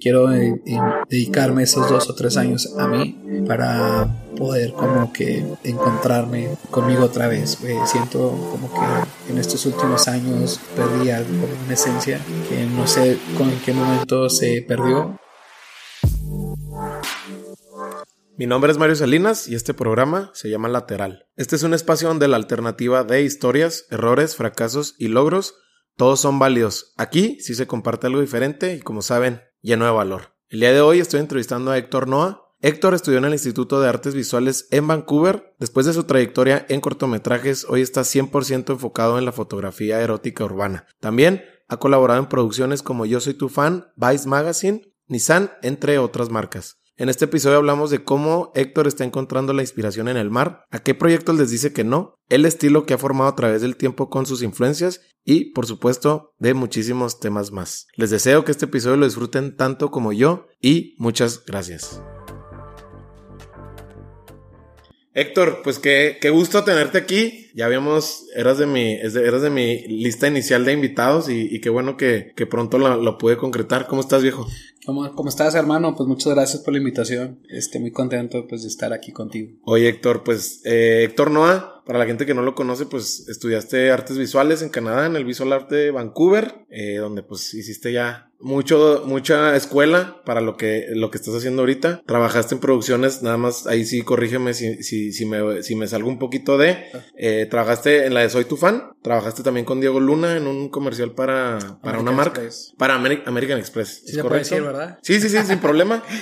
Quiero eh, eh, dedicarme esos dos o tres años a mí para poder como que encontrarme conmigo otra vez. Eh, siento como que en estos últimos años perdí algo, una esencia que no sé con qué momento se perdió. Mi nombre es Mario Salinas y este programa se llama Lateral. Este es un espacio donde la alternativa de historias, errores, fracasos y logros, todos son válidos. Aquí sí se comparte algo diferente y como saben, lleno de valor. El día de hoy estoy entrevistando a Héctor Noah. Héctor estudió en el Instituto de Artes Visuales en Vancouver. Después de su trayectoria en cortometrajes, hoy está 100% enfocado en la fotografía erótica urbana. También ha colaborado en producciones como Yo Soy Tu Fan, Vice Magazine, Nissan, entre otras marcas. En este episodio hablamos de cómo Héctor está encontrando la inspiración en el mar, a qué proyectos les dice que no, el estilo que ha formado a través del tiempo con sus influencias y, por supuesto, de muchísimos temas más. Les deseo que este episodio lo disfruten tanto como yo y muchas gracias. Héctor, pues qué, qué gusto tenerte aquí. Ya habíamos, eras de mi, eras de mi lista inicial de invitados y, qué bueno que, pronto lo, pude concretar. ¿Cómo estás, viejo? ¿Cómo, ¿Cómo, estás, hermano? Pues muchas gracias por la invitación. Estoy muy contento pues, de estar aquí contigo. Oye, Héctor, pues eh, Héctor Noah, para la gente que no lo conoce, pues estudiaste artes visuales en Canadá, en el Visual Art de Vancouver, eh, donde pues hiciste ya mucho, mucha escuela para lo que, lo que estás haciendo ahorita. Trabajaste en producciones, nada más ahí sí corrígeme si, si, si, me, si me salgo un poquito de. Ah. Eh, trabajaste en la de Soy tu fan. Trabajaste también con Diego Luna en un comercial para, para una marca. Para American Express. Sí, se ¿verdad? Sí, sí, sí, sin problema.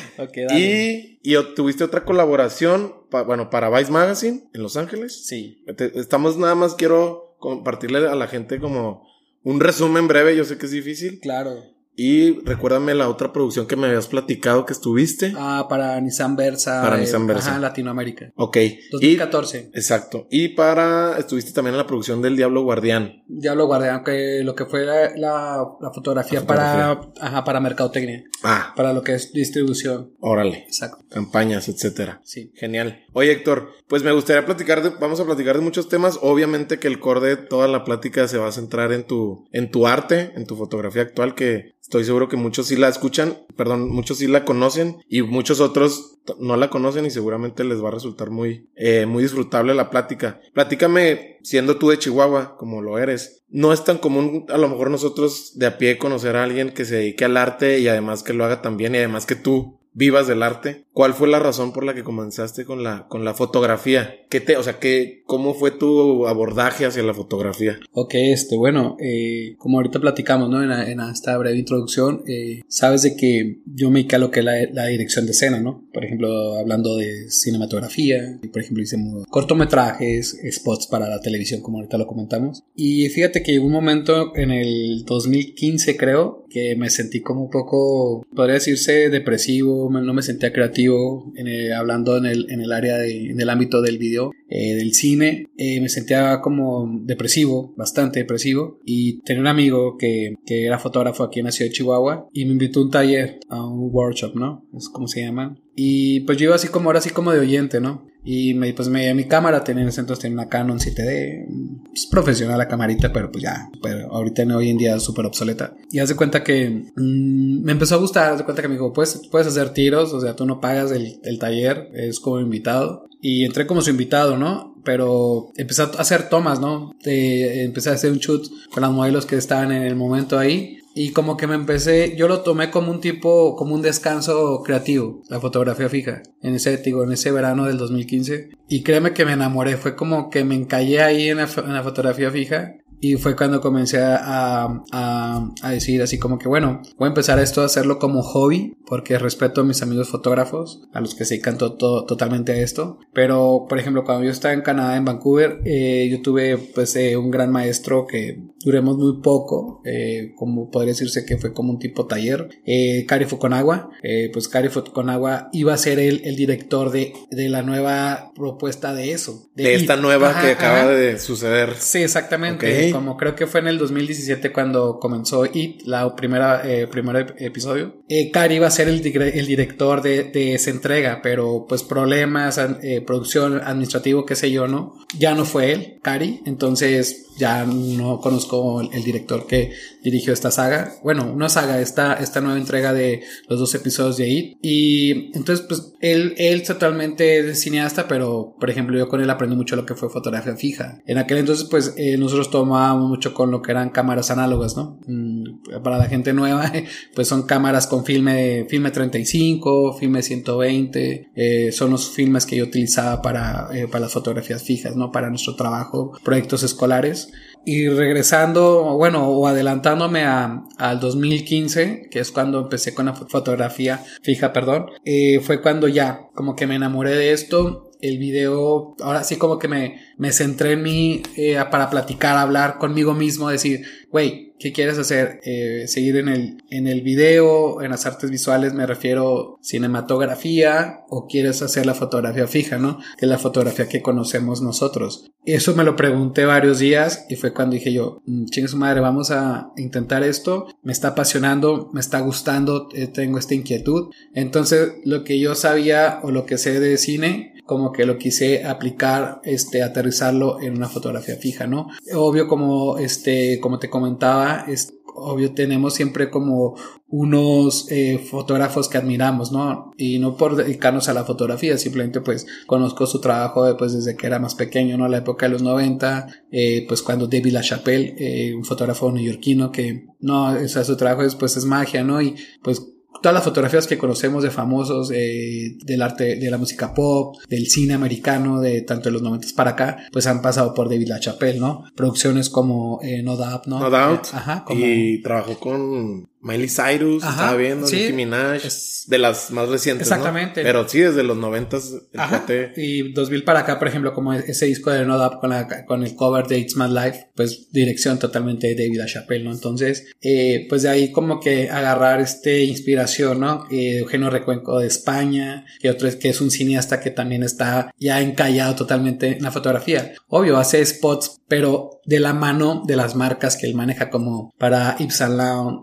Y, y tuviste otra colaboración, bueno, para Vice Magazine en Los Ángeles. Sí. estamos nada más, quiero compartirle a la gente como un resumen breve. Yo sé que es difícil. Claro y recuérdame la otra producción que me habías platicado que estuviste. Ah, para Nissan Versa. Para Nissan Versa. Ajá, Latinoamérica. Ok. 2014. exacto. Y para, estuviste también en la producción del Diablo Guardián. Diablo Guardián, que lo que fue la, fotografía, para, ajá, para mercadotecnia. Ah. Para lo que es distribución. Órale. Exacto. Campañas, etcétera. Sí. Genial. Oye, Héctor, pues me gustaría platicar de, vamos a platicar de muchos temas. Obviamente que el core de toda la plática se va a centrar en tu, en tu arte, en tu fotografía actual, que Estoy seguro que muchos sí la escuchan, perdón, muchos sí la conocen y muchos otros no la conocen y seguramente les va a resultar muy, eh, muy disfrutable la plática. Platícame, siendo tú de Chihuahua, como lo eres, no es tan común a lo mejor nosotros de a pie conocer a alguien que se dedique al arte y además que lo haga también y además que tú vivas del arte. ¿Cuál fue la razón por la que comenzaste con la, con la fotografía? ¿Qué te, o sea, qué, cómo fue tu abordaje hacia la fotografía? Ok, este, bueno, eh, como ahorita platicamos, ¿no? En, esta breve introducción, eh, sabes de que yo me dedico a lo que es la, dirección de escena, ¿no? Por ejemplo, hablando de cinematografía, por ejemplo, hicimos cortometrajes, spots para la televisión, como ahorita lo comentamos. Y fíjate que hubo un momento en el 2015, creo, me sentí como un poco, podría decirse, depresivo, no me sentía creativo hablando en el, en el área en el ámbito del video, eh, del cine, eh, me sentía como depresivo, bastante depresivo y tenía un amigo que, que, era fotógrafo aquí en Chihuahua y me invitó a un taller, a un workshop, ¿no? Es como se llaman. Y pues yo iba así como, ahora así como de oyente, ¿no? Y me, pues me mi cámara, tenía en ese entonces tenía una Canon 7D, es profesional la camarita, pero pues ya, pero ahorita hoy en día es súper obsoleta. Y haz de cuenta que mm, me empezó a gustar, haz de cuenta que me dijo, pues puedes hacer tiros, o sea, tú no pagas el, el taller, es como invitado. Y entré como su invitado, ¿no? Pero empecé a hacer tomas, ¿no? empecé a hacer un shoot con las modelos que estaban en el momento ahí. Y como que me empecé, yo lo tomé como un tipo, como un descanso creativo, la fotografía fija, en ese, digo, en ese verano del 2015. Y créeme que me enamoré, fue como que me encallé ahí en la, en la fotografía fija y fue cuando comencé a, a, a, decir así como que bueno, voy a empezar esto a hacerlo como hobby, porque respeto a mis amigos fotógrafos, a los que se dedican totalmente a esto. Pero, por ejemplo, cuando yo estaba en Canadá, en Vancouver, eh, yo tuve pues eh, un gran maestro que duremos muy poco, eh, como podría decirse que fue como un tipo taller, eh, Cari Fuconagua. Eh, pues Cari Fuconagua iba a ser el, el director de, de, la nueva propuesta de eso. De, esta nueva que acaba de suceder. Sí, exactamente como creo que fue en el 2017 cuando comenzó It, la primera eh, primer episodio. Eh, Cari iba a ser el, el director de, de, esa entrega, pero pues problemas, eh, producción, administrativo, qué sé yo, ¿no? Ya no fue él, Cari, entonces ya no conozco conozco el, director que dirigió esta saga. Bueno, una saga, esta, esta nueva entrega de los dos episodios de IT. Y entonces, pues, él, él totalmente es cineasta, pero, por ejemplo, yo con él aprendí mucho lo que fue fotografía fija. En aquel entonces, pues, eh, nosotros tomábamos mucho con lo que eran cámaras análogas, ¿no? Mm, para la gente nueva, pues son cámaras con filme, filme 35, filme 120, eh, son los filmes que yo utilizaba para, eh, para las fotografías fijas, ¿no? Para nuestro trabajo, proyectos escolares. Y regresando, bueno, o adelantándome a, al 2015, que es cuando empecé con la fotografía fija, perdón, eh, fue cuando ya como que me enamoré de esto. El video, ahora sí como que me, me centré en mí eh, para platicar, hablar conmigo mismo, decir, güey, ¿qué quieres hacer? Eh, seguir en el, en el video, en las artes visuales, me refiero cinematografía o quieres hacer la fotografía fija, ¿no? Que es la fotografía que conocemos nosotros. Eso me lo pregunté varios días y fue cuando dije yo, mm, chingue su madre, vamos a intentar esto, me está apasionando, me está gustando, eh, tengo esta inquietud. Entonces, lo que yo sabía o lo que sé de cine, como que lo quise aplicar, este, aterrizarlo en una fotografía fija, ¿no? Obvio, como, este, como te comentaba, es, obvio tenemos siempre como unos eh, fotógrafos que admiramos, ¿no? Y no por dedicarnos a la fotografía, simplemente pues conozco su trabajo pues desde que era más pequeño, ¿no? La época de los 90, eh, pues cuando David LaChapelle, eh, un fotógrafo neoyorquino que, no, o sea, su trabajo pues es magia, ¿no? Y pues todas las fotografías que conocemos de famosos eh, del arte, de la música pop, del cine americano, de tanto de los 90 para acá, pues han pasado por David LaChapelle, ¿no? Producciones como eh, No Doubt, ¿no? No Doubt. Ajá, Y trabajó con Miley Cyrus, estaba viendo, Nicki Minaj, de las más recientes, Exactamente. Pero sí, desde los noventas, el Y 2000 para acá, por ejemplo, como ese disco de No Doubt con, con el cover de It's My Life, pues dirección totalmente de David LaChapelle, ¿no? Entonces, eh, pues de ahí como que agarrar este inspiración, ¿no? Eh, Eugenio Recuenco de España, que otro es que es un cineasta que también está ya encallado totalmente en la fotografía. Obvio, hace spots, pero de la mano de las marcas que él maneja como para Yves Saint Laurent,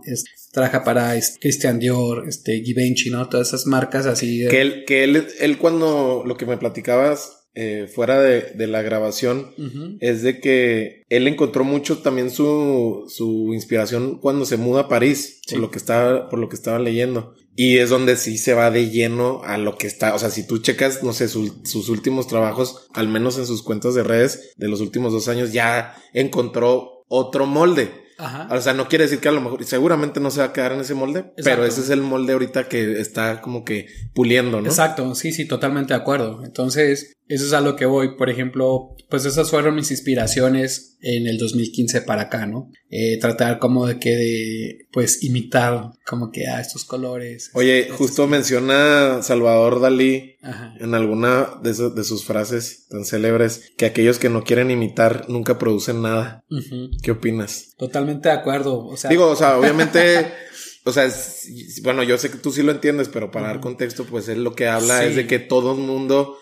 trabaja para Christian Dior, este, Givenchy, ¿no? Todas esas marcas así. Que él, que él, él cuando lo que me platicabas eh, fuera de, de, la grabación es de que él encontró mucho también su, su inspiración cuando se muda a París, por lo que estaba, por lo que estaba leyendo. Y es donde sí se va de lleno a lo que está. O sea, si tú checas, no sé, sus últimos trabajos, al menos en sus cuentas de redes de los últimos dos años, ya encontró otro molde. O sea, no quiere decir que a lo mejor, seguramente no se va a quedar en ese molde, pero ese es el molde ahorita que está como que puliendo, ¿no? Exacto, sí, sí, totalmente de acuerdo. Entonces, eso es a lo que voy. Por ejemplo, pues esas fueron mis inspiraciones en el 2015 para acá, ¿no? Eh, tratar como de que de, pues, imitar como que a estos colores. Oye, justo menciona Salvador Dalí en alguna de, de, sus frases tan célebres que aquellos que no quieren imitar nunca producen nada. ¿Qué opinas? Totalmente de acuerdo. O sea, Digo, o sea, obviamente O sea, bueno, yo sé que tú sí lo entiendes, pero para dar contexto, pues él lo que habla es de que todo el mundo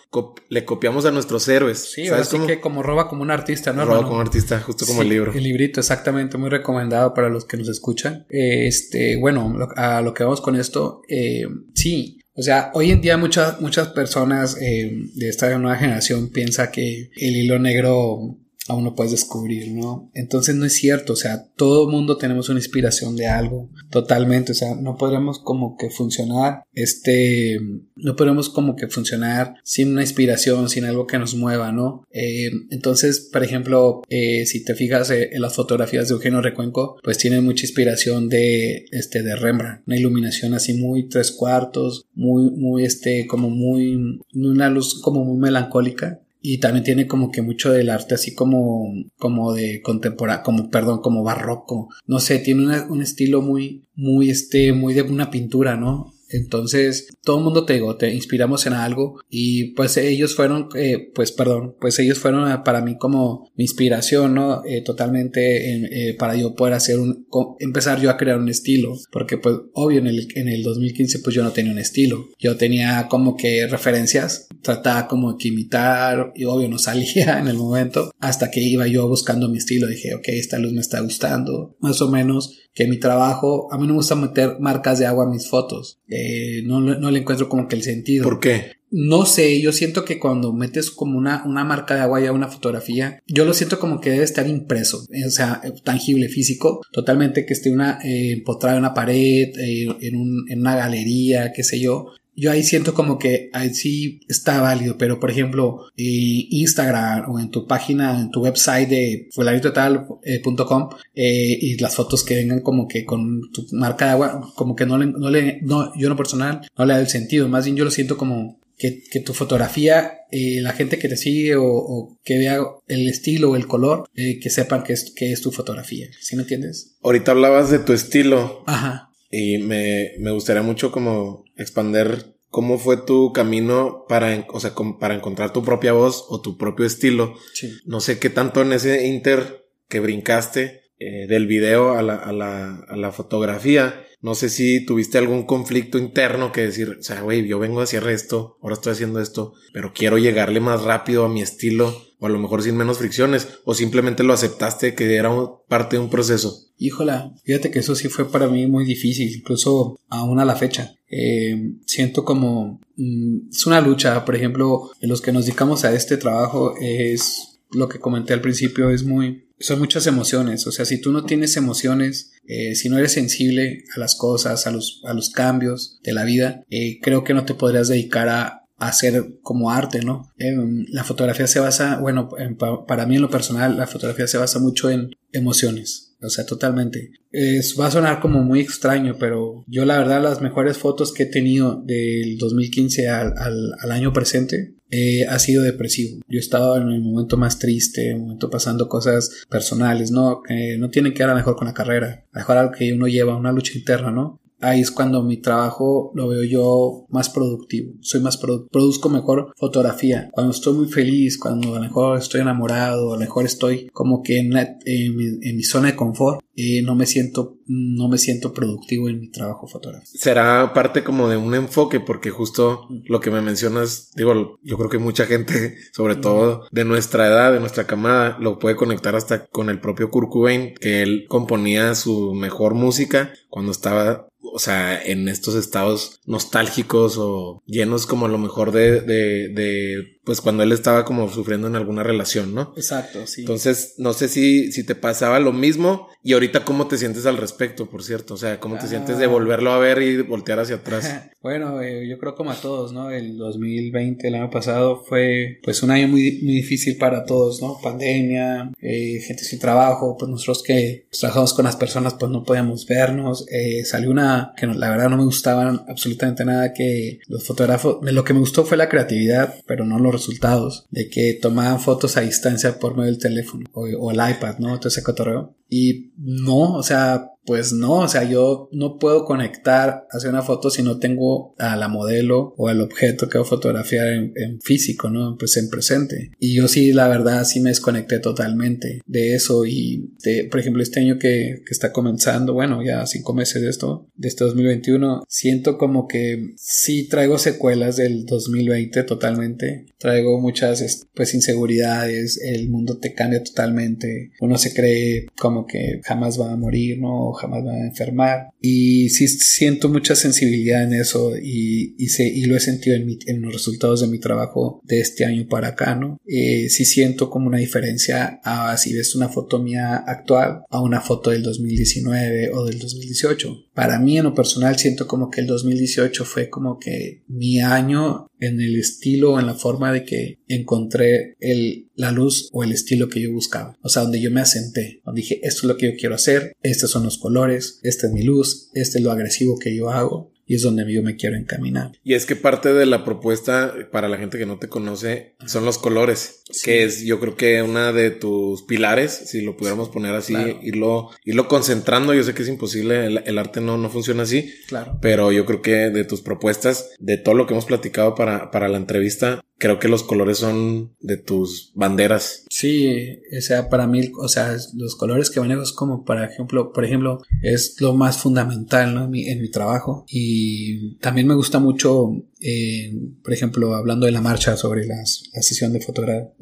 le copiamos a nuestros héroes. Sí, ¿sabes que como roba como un artista, ¿no? Roba como un artista, justo como el libro. El librito, exactamente, muy recomendado para los que nos escuchan. este, bueno, a lo que vamos con esto, eh, sí. O sea, hoy en día muchas, muchas personas eh, de esta nueva generación piensa que el hilo negro aún no puedes descubrir, ¿no? Entonces no es cierto, o sea, todo mundo tenemos una inspiración de algo, totalmente, o sea, no podremos como que funcionar, este, no podremos como que funcionar sin una inspiración, sin algo que nos mueva, ¿no? Eh, entonces, por ejemplo, eh, si te fijas eh, en las fotografías de Eugenio Recuenco, pues tiene mucha inspiración de, este, de Rembrandt, una iluminación así muy tres cuartos, muy, muy, este, como muy, una luz como muy melancólica, y también tiene como que mucho del arte así como como de contemporáneo como perdón como barroco. No sé tiene un estilo muy muy este muy de una pintura no entonces, todo el mundo te digo, te inspiramos en algo y pues ellos fueron, eh, pues perdón, pues ellos fueron para mí como mi inspiración, ¿no? Eh, totalmente eh, para yo poder hacer un, empezar yo a crear un estilo, porque pues obvio en el, en el 2015 pues yo no tenía un estilo, yo tenía como que referencias, trataba como que imitar y obvio no salía en el momento, hasta que iba yo buscando mi estilo, dije, ok, esta luz me está gustando, más o menos que mi trabajo, a mí no me gusta meter marcas de agua en mis fotos. Eh, no, no le encuentro como que el sentido. ¿Por qué? no sé, yo siento que cuando metes como una, una marca de agua ya una fotografía, yo lo siento como que debe estar impreso, o sea, tangible, físico, totalmente que esté una, eh, empotrada en una pared, eh, en, un, en una galería, qué sé yo, yo ahí siento como que ahí sí está válido, pero por ejemplo, eh, Instagram o en tu página, en tu website de fulanitotal.com eh, y las fotos que vengan como que con tu marca de agua, como que no le, no le, no, yo no personal, no le da el sentido, más bien yo lo siento como que, que tu fotografía, eh, la gente que te sigue o, que vea el estilo o el color, eh, que sepan que es, que es tu fotografía, ¿sí me entiendes? Ahorita hablabas de tu estilo. Ajá. Y me, me gustaría mucho como expander cómo fue tu camino para, o sea, para encontrar tu propia voz o tu propio estilo. Sí. No sé qué tanto en ese inter que brincaste eh, del video a la, a, la, a la fotografía. No sé si tuviste algún conflicto interno que decir, o sea, güey, yo vengo a hacer esto, ahora estoy haciendo esto, pero quiero llegarle más rápido a mi estilo, o a lo mejor sin menos fricciones, o simplemente lo aceptaste que era parte de un proceso. Híjola, fíjate que eso sí fue para mí muy difícil, incluso aún a la fecha. Eh, siento como mm, es una lucha, por ejemplo, los que nos dedicamos a este trabajo es lo que comenté al principio, es muy, son muchas emociones, o sea, si tú no tienes emociones, eh, si no eres sensible a las cosas, a los, a los cambios de la vida, eh, creo que no te podrías dedicar a, hacer como arte, ¿no? Em, la fotografía se basa, bueno, para mí en lo personal, la fotografía se basa mucho en emociones. O sea, totalmente. Es, va a sonar como muy extraño, pero yo la verdad las mejores fotos que he tenido del 2015 al, al, al año presente eh, ha sido depresivo. Yo estaba en el momento más triste, en el momento pasando cosas personales, ¿no? Que no tienen que ver a mejor con la carrera, a mejor algo que uno lleva, una lucha interna, ¿no? Ahí es cuando mi trabajo lo veo yo más productivo. Soy más produzco mejor fotografía. Cuando estoy muy feliz, cuando a lo mejor estoy enamorado, a lo mejor estoy como que en, en, mi, zona de confort, y no me siento no me siento productivo en mi trabajo fotográfico. Será parte como de un enfoque porque justo lo que me mencionas, digo, yo creo que mucha gente, sobre todo de nuestra edad, de nuestra camada, lo puede conectar hasta con el propio Kurt Cobain, que él componía su mejor música cuando estaba o sea, en estos estados nostálgicos o llenos como a lo mejor de, de, de, pues cuando él estaba como sufriendo en alguna relación, ¿no? Exacto, sí. Entonces, no sé si, si te pasaba lo mismo y ahorita cómo te sientes al respecto, por cierto, o sea, cómo te sientes de ah. volverlo a ver y voltear hacia atrás. bueno, eh, yo creo como a todos, ¿no? El 2020, el año pasado, fue pues un año muy, muy difícil para todos, ¿no? Pandemia, eh, gente sin trabajo, pues nosotros que trabajamos con las personas, pues no podíamos vernos, eh, salió una que la verdad no me gustaban absolutamente nada que los fotógrafos, lo que me gustó fue la creatividad, pero no resultados, de que tomaban fotos a distancia por medio del teléfono o, el iPad, ¿no? Todo ese cotorreo. Y no, o sea, pues no, o sea, yo no puedo conectar hacia una foto si no tengo a la modelo o al objeto que voy a fotografiar en, físico, ¿no? Pues en presente. Y yo sí, la verdad, sí me desconecté totalmente de eso y, de, por ejemplo, este año que, que está comenzando, bueno, ya cinco meses de esto, de este 2021, siento como que sí traigo secuelas del 2020 totalmente. Traigo muchas, pues, inseguridades, el mundo te cambia totalmente, uno se cree como que jamás va a morir, ¿no? jamás va a enfermar. Y sí siento mucha sensibilidad en eso y, y, y lo he sentido en, en, los resultados de mi trabajo de este año para acá, ¿no? Eh, sí siento como una diferencia a si ves una foto mía actual a una foto del 2019 o del 2018. Para mí en lo personal siento como que el 2018 fue como que mi año en el estilo en la forma de que encontré el, la luz o el estilo que yo buscaba. O sea, donde yo me asenté, donde dije, esto es lo que yo quiero hacer, estos son los colores, esta es mi luz, este es lo agresivo que yo hago y es donde yo me quiero encaminar. Y es que parte de la propuesta para la gente que no te conoce son los colores, que es yo creo que una de tus pilares, si lo pudiéramos poner así, irlo, irlo concentrando. Yo sé que es imposible, el, arte no, no funciona así, claro. pero yo creo que de tus propuestas, de todo lo que hemos platicado para, para la entrevista, creo que los colores son de tus banderas. Sí, o sea, para mí, o sea, los colores que manejo es como, por ejemplo, por ejemplo, es lo más fundamental ¿no? en, mi, en mi trabajo. Y también me gusta mucho, eh, por ejemplo, hablando de la marcha sobre las, la sesión de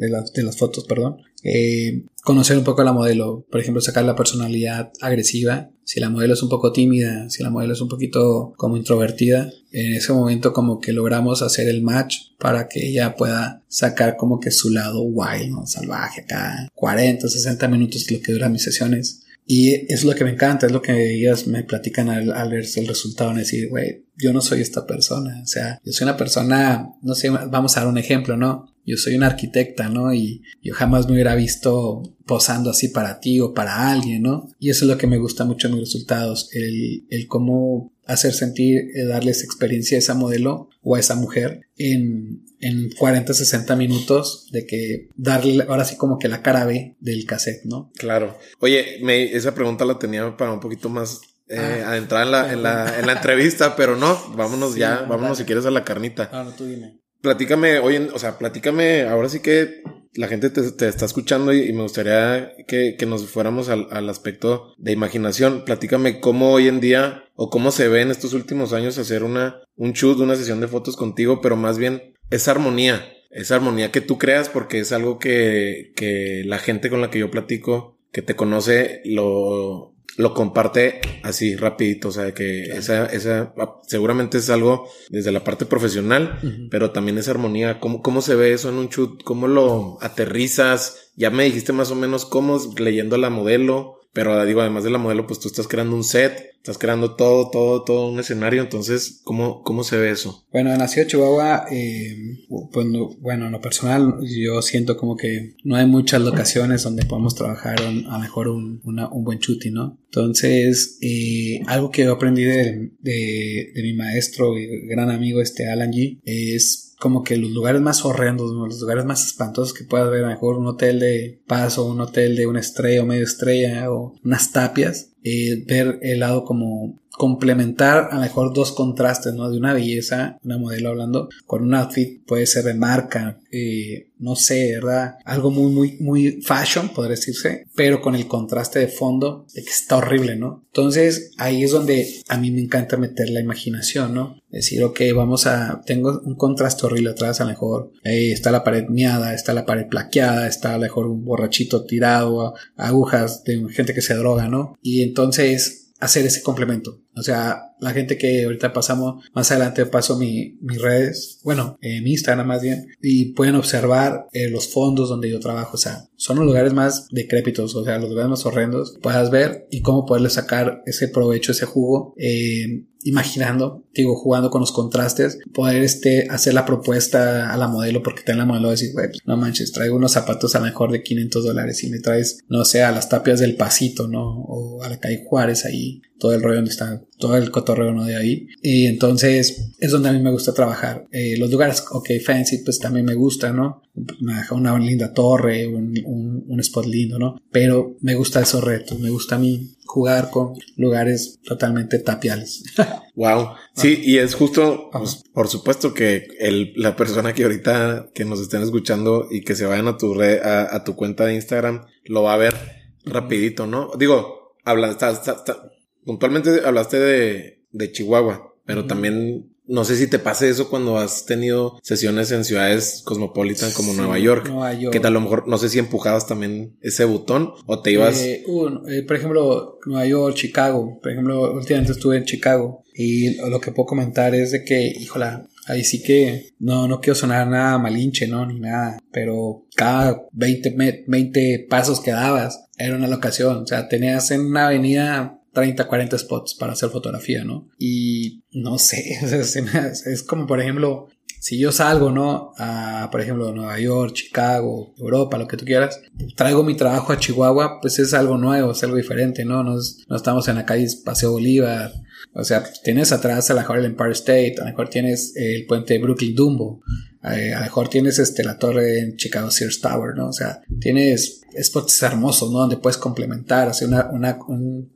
las, de las fotos, perdón, Eh, conocer un poco a la modelo, por ejemplo, sacar la personalidad agresiva. Si la modelo es un poco tímida, si la modelo es un poquito como introvertida, en ese momento como que logramos hacer el match para que ella pueda sacar como que su lado wild, salvaje acá. 40, 60 minutos lo que duran mis sesiones. Y es lo que me encanta, es lo que ellas me platican al, al ver el resultado, en decir, güey, yo no soy esta persona, o sea, yo soy una persona, no sé, vamos a dar un ejemplo, ¿no? Yo soy una arquitecta, ¿no? Y yo jamás me hubiera visto posando así para ti o para alguien, ¿no? Y eso es lo que me gusta mucho en mis resultados, el, el cómo hacer sentir, eh, darles experiencia a esa modelo o a esa mujer en, en 40, 60 minutos de que darle ahora sí como que la cara B del cassette, ¿no? Claro. Oye, me, esa pregunta la tenía para un poquito más eh, ah, adentrar en la, en, la, en la entrevista, pero no, vámonos ya, vámonos si quieres a la carnita. Ah, no, tú dime. Platícame, oye, o sea, platícame, ahora sí que la gente te, está escuchando y, me gustaría que, que nos fuéramos al, al, aspecto de imaginación. Platícame cómo hoy en día o cómo se ve en estos últimos años hacer una, un shoot, una sesión de fotos contigo, pero más bien esa armonía, esa armonía que tú creas porque es algo que, que la gente con la que yo platico, que te conoce, lo, lo comparte así rapidito, o sea, que esa, esa, seguramente es algo desde la parte profesional, pero también esa armonía, ¿cómo, ¿cómo se ve eso en un shoot? ¿Cómo lo aterrizas? Ya me dijiste más o menos cómo leyendo la modelo, pero digo, además de la modelo, pues tú estás creando un set, estás creando todo, todo, todo un escenario. Entonces, ¿cómo, cómo se ve eso? Bueno, en la ciudad de Chihuahua, eh, bueno, en lo personal, yo siento como que no hay muchas locaciones donde podamos trabajar a lo mejor un, un buen shooting, ¿no? Entonces, eh, algo que he aprendido de, de, de mi maestro y gran amigo, este Alan G, es como que los lugares más horrendos, los lugares más espantosos que puedas ver, a lo mejor un hotel de paso, un hotel de una estrella o medio estrella o unas tapias, eh, ver el lado como complementar a lo mejor dos contrastes, ¿no? De una belleza, una modelo hablando, con un outfit puede ser de marca, eh, no sé, ¿verdad? Algo muy, muy, muy fashion, podría decirse, pero con el contraste de fondo de que está horrible, ¿no? Entonces ahí es donde a mí me encanta meter la imaginación, ¿no? Decir, ok, vamos a, tengo un contraste horrible atrás, a lo mejor eh, está la pared miada, está la pared plaqueada, está a lo mejor un borrachito tirado, agujas de gente que se droga, ¿no? Y entonces hacer ese complemento. O sea, la gente que ahorita pasamos, más adelante paso mi, mis redes, bueno, eh, mi Instagram más bien, y pueden observar eh, los fondos donde yo trabajo. O sea, son los lugares más decrépitos, o sea, los lugares más horrendos. Puedas ver y cómo poderle sacar ese provecho, ese jugo. Eh, imaginando, digo, jugando con los contrastes, poder este, hacer la propuesta a la modelo, porque está en la modelo decir, güey, no manches, traigo unos zapatos a mejor de 500 dólares y me traes, no sé, a las tapias del pasito, ¿no? O a la calle Juárez ahí, todo el rollo donde está todo el cotorreo ¿no? de ahí. Y entonces es donde a mí me gusta trabajar. Eh, los lugares, ok, fancy, pues también me gusta, ¿no? Una, una linda torre, un, un, un, spot lindo, ¿no? Pero me gusta esos retos, me gusta a mí jugar con lugares totalmente tapiales. wow. Sí, y es justo, pues, por supuesto que el, la persona que ahorita que nos estén escuchando y que se vayan a tu red, a, a tu cuenta de Instagram, lo va a ver rapidito, ¿no? Digo, habla, está, está, está puntualmente hablaste de, de Chihuahua, pero también no sé si te pase eso cuando has tenido sesiones en ciudades cosmopolitan como Nueva, York, Nueva York. Que a lo mejor no sé si empujabas también ese botón o te ibas. Eh, eh, por ejemplo, Nueva York, Chicago. Por ejemplo, últimamente estuve en Chicago y lo que puedo comentar es de que, híjola, ahí sí que no, no quiero sonar nada malinche, ¿no? Ni nada, pero cada 20, 20 pasos que dabas era una locación. O sea, tenías en una avenida 30, 40 spots para hacer fotografía, ¿no? Y no sé, es, como por ejemplo, si yo salgo, ¿no? A, por ejemplo, Nueva York, Chicago, Europa, lo que tú quieras, traigo mi trabajo a Chihuahua, pues es algo nuevo, es algo diferente, ¿no? No, no estamos en la calle Paseo Bolívar. O sea, tienes atrás a lo mejor el Empire State, a lo mejor tienes el puente Brooklyn Dumbo, eh, a lo mejor tienes este, la torre en Chicago Sears Tower, ¿no? O sea, tienes spots hermosos, ¿no? Donde puedes complementar, hacer una, una,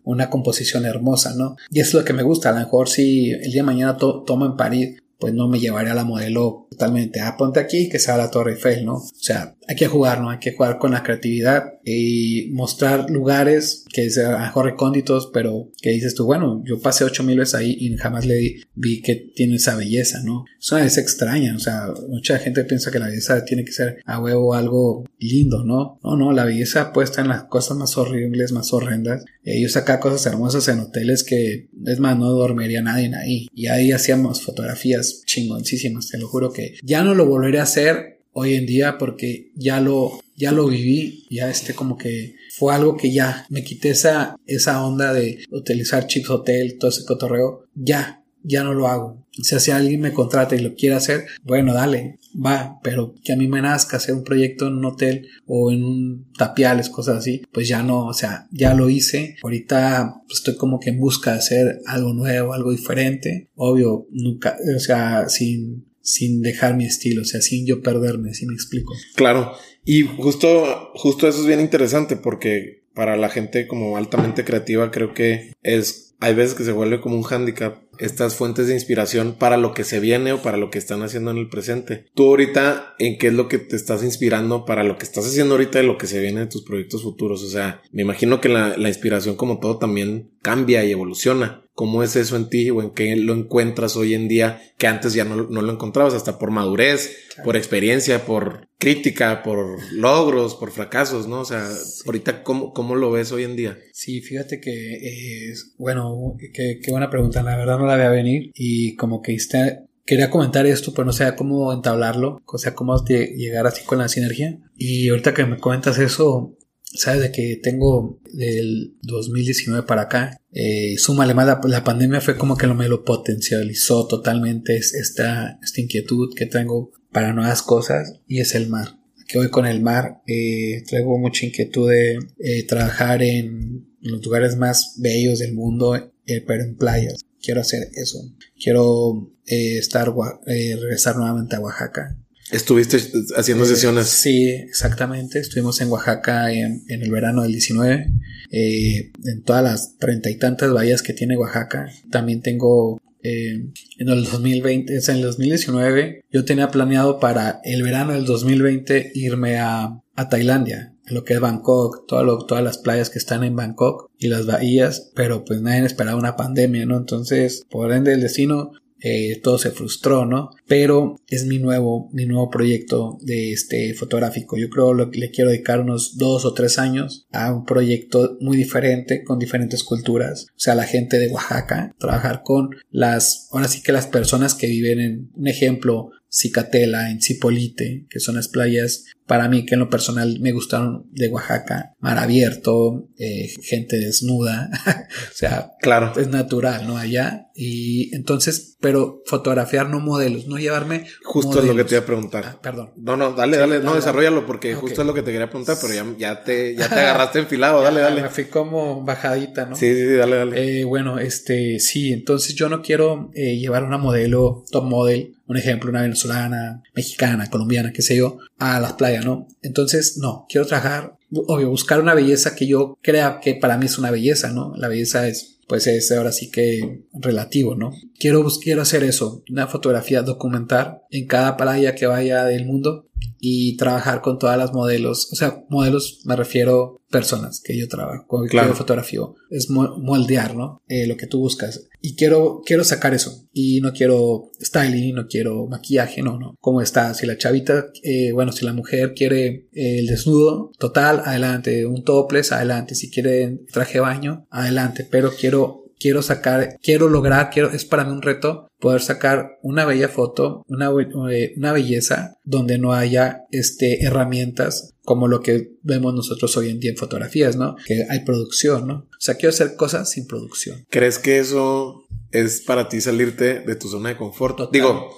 una composición hermosa, ¿no? Y es lo que me gusta. A lo mejor si el día de mañana tomo en París, pues no me llevaría a la modelo totalmente. Ah, ponte aquí que sea la Torre Eiffel, ¿no? O sea, hay que jugar, ¿no? Hay que jugar con la creatividad y mostrar lugares que sean recónditos, pero que dices tú, bueno, yo pasé ocho mil veces ahí y jamás le vi que tiene esa belleza, ¿no? Es una belleza extraña, o sea, mucha gente piensa que la belleza tiene que ser a huevo algo lindo, ¿no? No, no, la belleza puesta en las cosas más horribles, más horrendas. Ellos acá cosas hermosas en hoteles que, es más, no dormiría nadie ahí. Y ahí hacíamos fotografías chingoncísimas, te lo juro que ya no lo volveré a hacer hoy en día porque ya lo, ya lo viví, ya este como que fue algo que ya me quité esa, esa onda de utilizar chips hotel, todo ese cotorreo, ya, ya no lo hago. O sea, si alguien me contrata y lo quiere hacer, bueno, dale, va, pero que a mí me nazca hacer un proyecto en un hotel o en un tapiales, cosas así, pues ya no, o sea, ya lo hice. Ahorita pues, estoy como que en busca de hacer algo nuevo, algo diferente. Obvio, nunca, o sea, sin sin dejar mi estilo, o sea, sin yo perderme, si me explico. Claro, y justo, justo eso es bien interesante porque para la gente como altamente creativa creo que es, hay veces que se vuelve como un hándicap estas fuentes de inspiración para lo que se viene o para lo que están haciendo en el presente. Tú ahorita, ¿en qué es lo que te estás inspirando para lo que estás haciendo ahorita y lo que se viene en tus proyectos futuros? O sea, me imagino que la, la inspiración como todo también cambia y evoluciona. ¿Cómo es eso en ti o en qué lo encuentras hoy en día que antes ya no, no lo encontrabas? Hasta por madurez, por experiencia, por crítica, por logros, por fracasos, ¿no? O sea, ahorita, ¿cómo, ¿cómo lo ves hoy en día? Sí, fíjate que es, bueno, qué, qué buena pregunta. La verdad no la voy a venir y como que está, quería comentar esto, pero no sé cómo entablarlo, o sea, cómo llegar así con la sinergia. Y ahorita que me comentas eso, sabes de que tengo del 2019 para acá, eh, súmale más la, pandemia fue como que lo me lo potencializó totalmente esta, esta inquietud que tengo para nuevas cosas y es el mar. Que hoy con el mar eh, traigo mucha inquietud de eh, trabajar en los lugares más bellos del mundo, eh, pero en playas. Quiero hacer eso. Quiero eh, estar, eh, regresar nuevamente a Oaxaca. ¿Estuviste haciendo sesiones? Sí, exactamente. Estuvimos en Oaxaca en, el verano del 19. en todas las treinta y tantas bahías que tiene Oaxaca. También tengo en el 2020, es en el 2019, yo tenía planeado para el verano del 2020 irme a, a Tailandia lo que es Bangkok, todas las playas que están en Bangkok y las bahías, pero pues nadie esperaba una pandemia, ¿no? Entonces, por ende el destino, eh, todo se frustró, ¿no? Pero es mi nuevo, mi nuevo proyecto de este fotográfico. Yo creo que le quiero dedicar unos dos o tres años a un proyecto muy diferente, con diferentes culturas. O sea, la gente de Oaxaca, trabajar con las, ahora sí que las personas que viven en, un ejemplo, Cicatela, en Cipolite, que son las playas para mí que en lo personal me gustaron de Oaxaca, mar abierto, eh, gente desnuda, o sea, claro. es natural, ¿no? Allá. Y entonces, pero fotografiar no modelos, no llevarme. Justo es lo que te iba a preguntar. Ah, perdón. No, no, dale, dale, no, desarrollalo porque justo es lo que te quería preguntar, pero ya, ya te, ya te agarraste enfilado, dale, dale. Me fui como bajadita, ¿no? Sí, sí, sí dale, dale. Eh, bueno, este, sí, entonces yo no quiero eh, llevar una modelo, top model, un ejemplo, una venezolana, mexicana, colombiana, qué sé yo, a las playas, ¿no? Entonces, no, quiero trabajar, obvio, buscar una belleza que yo crea que para mí es una belleza, ¿no? La belleza es, pues es ahora sí que relativo, ¿no? Quiero, quiero hacer eso, una fotografía documentar en cada playa que vaya del mundo y trabajar con todas las modelos, o sea, modelos me refiero personas que yo trabajo, con claro. yo fotografío, es moldear, ¿no? Eh, lo que tú buscas. Y quiero, quiero sacar eso. Y no quiero styling, no quiero maquillaje, no, no. ¿Cómo está? Si la chavita, eh, bueno, si la mujer quiere eh, el desnudo total, adelante. Un topless, adelante. Si quiere traje de baño, adelante. Pero quiero quiero sacar, quiero lograr, quiero, es para mí un reto poder sacar una bella foto, una, eh, una belleza donde no haya este, herramientas como lo que vemos nosotros hoy en día en fotografías, ¿no? Que hay producción, ¿no? O sea, quiero hacer cosas sin producción. ¿Crees que eso es para ti salirte de tu zona de confort? Digo,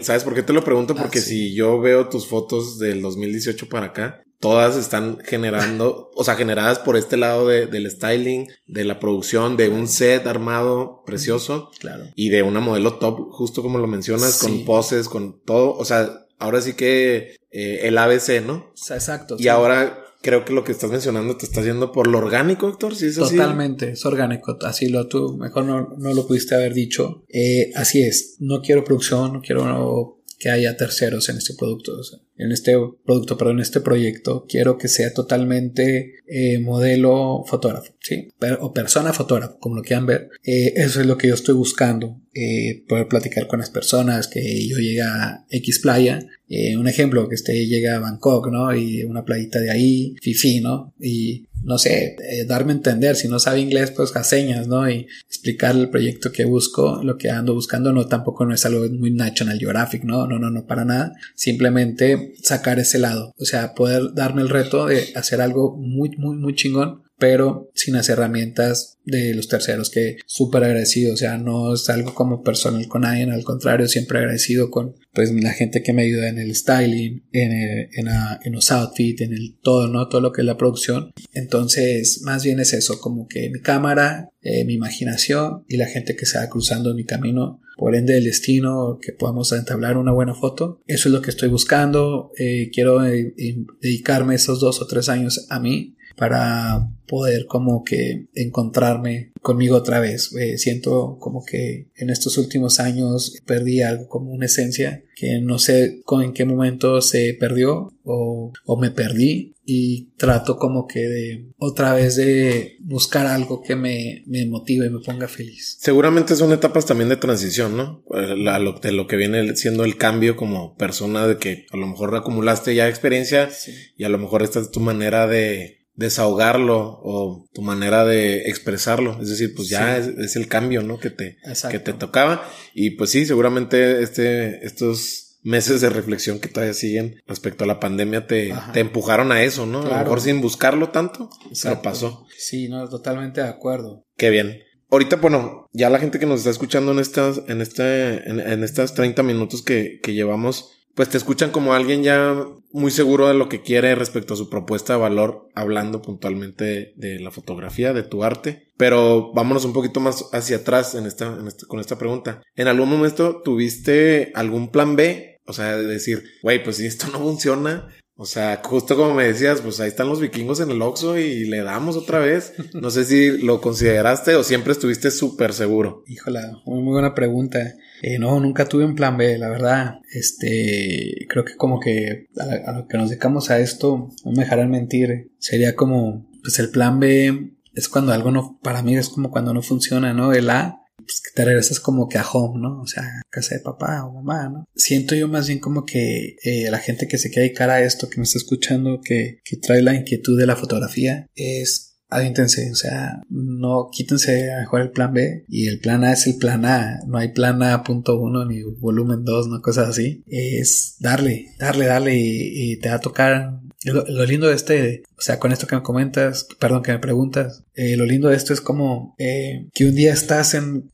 ¿sabes por qué te lo pregunto? Ah, Porque si yo veo tus fotos del 2018 para acá, todas están generando, o sea, generadas por este lado de, del styling, de la producción, de un set armado precioso. Claro. Y de una modelo top, justo como lo mencionas, con poses, con todo. O sea, ahora sí que eh, el ABC, ¿no? Exacto. Y ahora creo que lo que estás mencionando te está yendo por lo orgánico, Héctor, ¿sí es Totalmente, es orgánico. Así lo tú, mejor no, no lo pudiste haber dicho. Eh, así es. No quiero producción, no quiero que haya terceros en este producto. En este producto, pero en este proyecto quiero que sea totalmente eh, modelo fotógrafo, ¿sí? o persona fotógrafo, como lo quieran ver. Eh, eso es lo que yo estoy buscando, eh, poder platicar con las personas, que yo llegue a X playa, un ejemplo, que esté llega a Bangkok, ¿no? Y una playita de ahí, fifi, ¿no? Y no sé, darme a entender, si no sabe inglés, pues a señas, ¿no? Y explicar el proyecto que busco, lo que ando buscando, no tampoco no es algo muy National Geographic, ¿no? No, no, no, para nada. Simplemente sacar ese lado, o sea, poder darme el reto de hacer algo muy, muy, muy chingón pero sin las herramientas de los terceros, que súper agradecido, o sea, no es algo como personal con nadie, al contrario, siempre agradecido con pues la gente que me ayuda en el styling, en, en, los outfits, en el todo, ¿no? Todo lo que es la producción. Entonces, más bien es eso, como que mi cámara, eh, mi imaginación y la gente que se va cruzando mi camino, por ende el destino, que podamos entablar una buena foto. Eso es lo que estoy buscando. Eh, quiero eh, dedicarme esos dos o tres años a mí, para poder como que encontrarme conmigo otra vez. Eh, siento como que en estos últimos años perdí algo como una esencia que no sé en qué momento se perdió o, o me perdí y trato como que de otra vez de buscar algo que me, me motive y me ponga feliz. Seguramente son etapas también de transición, ¿no? de lo que viene siendo el cambio como persona de que a lo mejor acumulaste ya experiencia y a lo mejor esta es tu manera de desahogarlo o tu manera de expresarlo. Es decir, pues ya es, el cambio, ¿no? Que te, que te tocaba. Y pues sí, seguramente este, estos meses de reflexión que todavía siguen respecto a la pandemia te, te empujaron a eso, ¿no? A lo mejor sin buscarlo tanto, pero pasó. Sí, no, totalmente de acuerdo. Qué bien. Ahorita, bueno, ya la gente que nos está escuchando en estas, en este, en, en estas 30 minutos que, que llevamos, pues te escuchan como alguien ya muy seguro de lo que quiere respecto a su propuesta de valor, hablando puntualmente de, la fotografía, de tu arte. Pero vámonos un poquito más hacia atrás en esta, con esta pregunta. ¿En algún momento tuviste algún plan B? O sea, de decir, güey, pues si esto no funciona, o sea, justo como me decías, pues ahí están los vikingos en el Oxxo y le damos otra vez. No sé si lo consideraste o siempre estuviste súper seguro. Híjole, muy, buena pregunta. Eh, no, nunca tuve un plan B, la verdad. Este, creo que como que a, lo que nos dedicamos a esto, no me dejarán mentir, sería como, pues el plan B es cuando algo no, para mí es como cuando no funciona, ¿no? El A, pues te regresas como que a home, ¿no? O sea, casa de papá o mamá, ¿no? Siento yo más bien como que eh, la gente que se queda de cara a esto, que me está escuchando, que, que trae la inquietud de la fotografía, es Adíntense, o sea, no quítense a mejor el plan B y el plan A es el plan A, no hay plan A punto uno ni volumen 2, no cosas así. Es darle, darle, darle y, te va a tocar. Lo, lindo de este, o sea, con esto que me comentas, perdón que me preguntas, eh, lo lindo de esto es como eh, que un día estás en,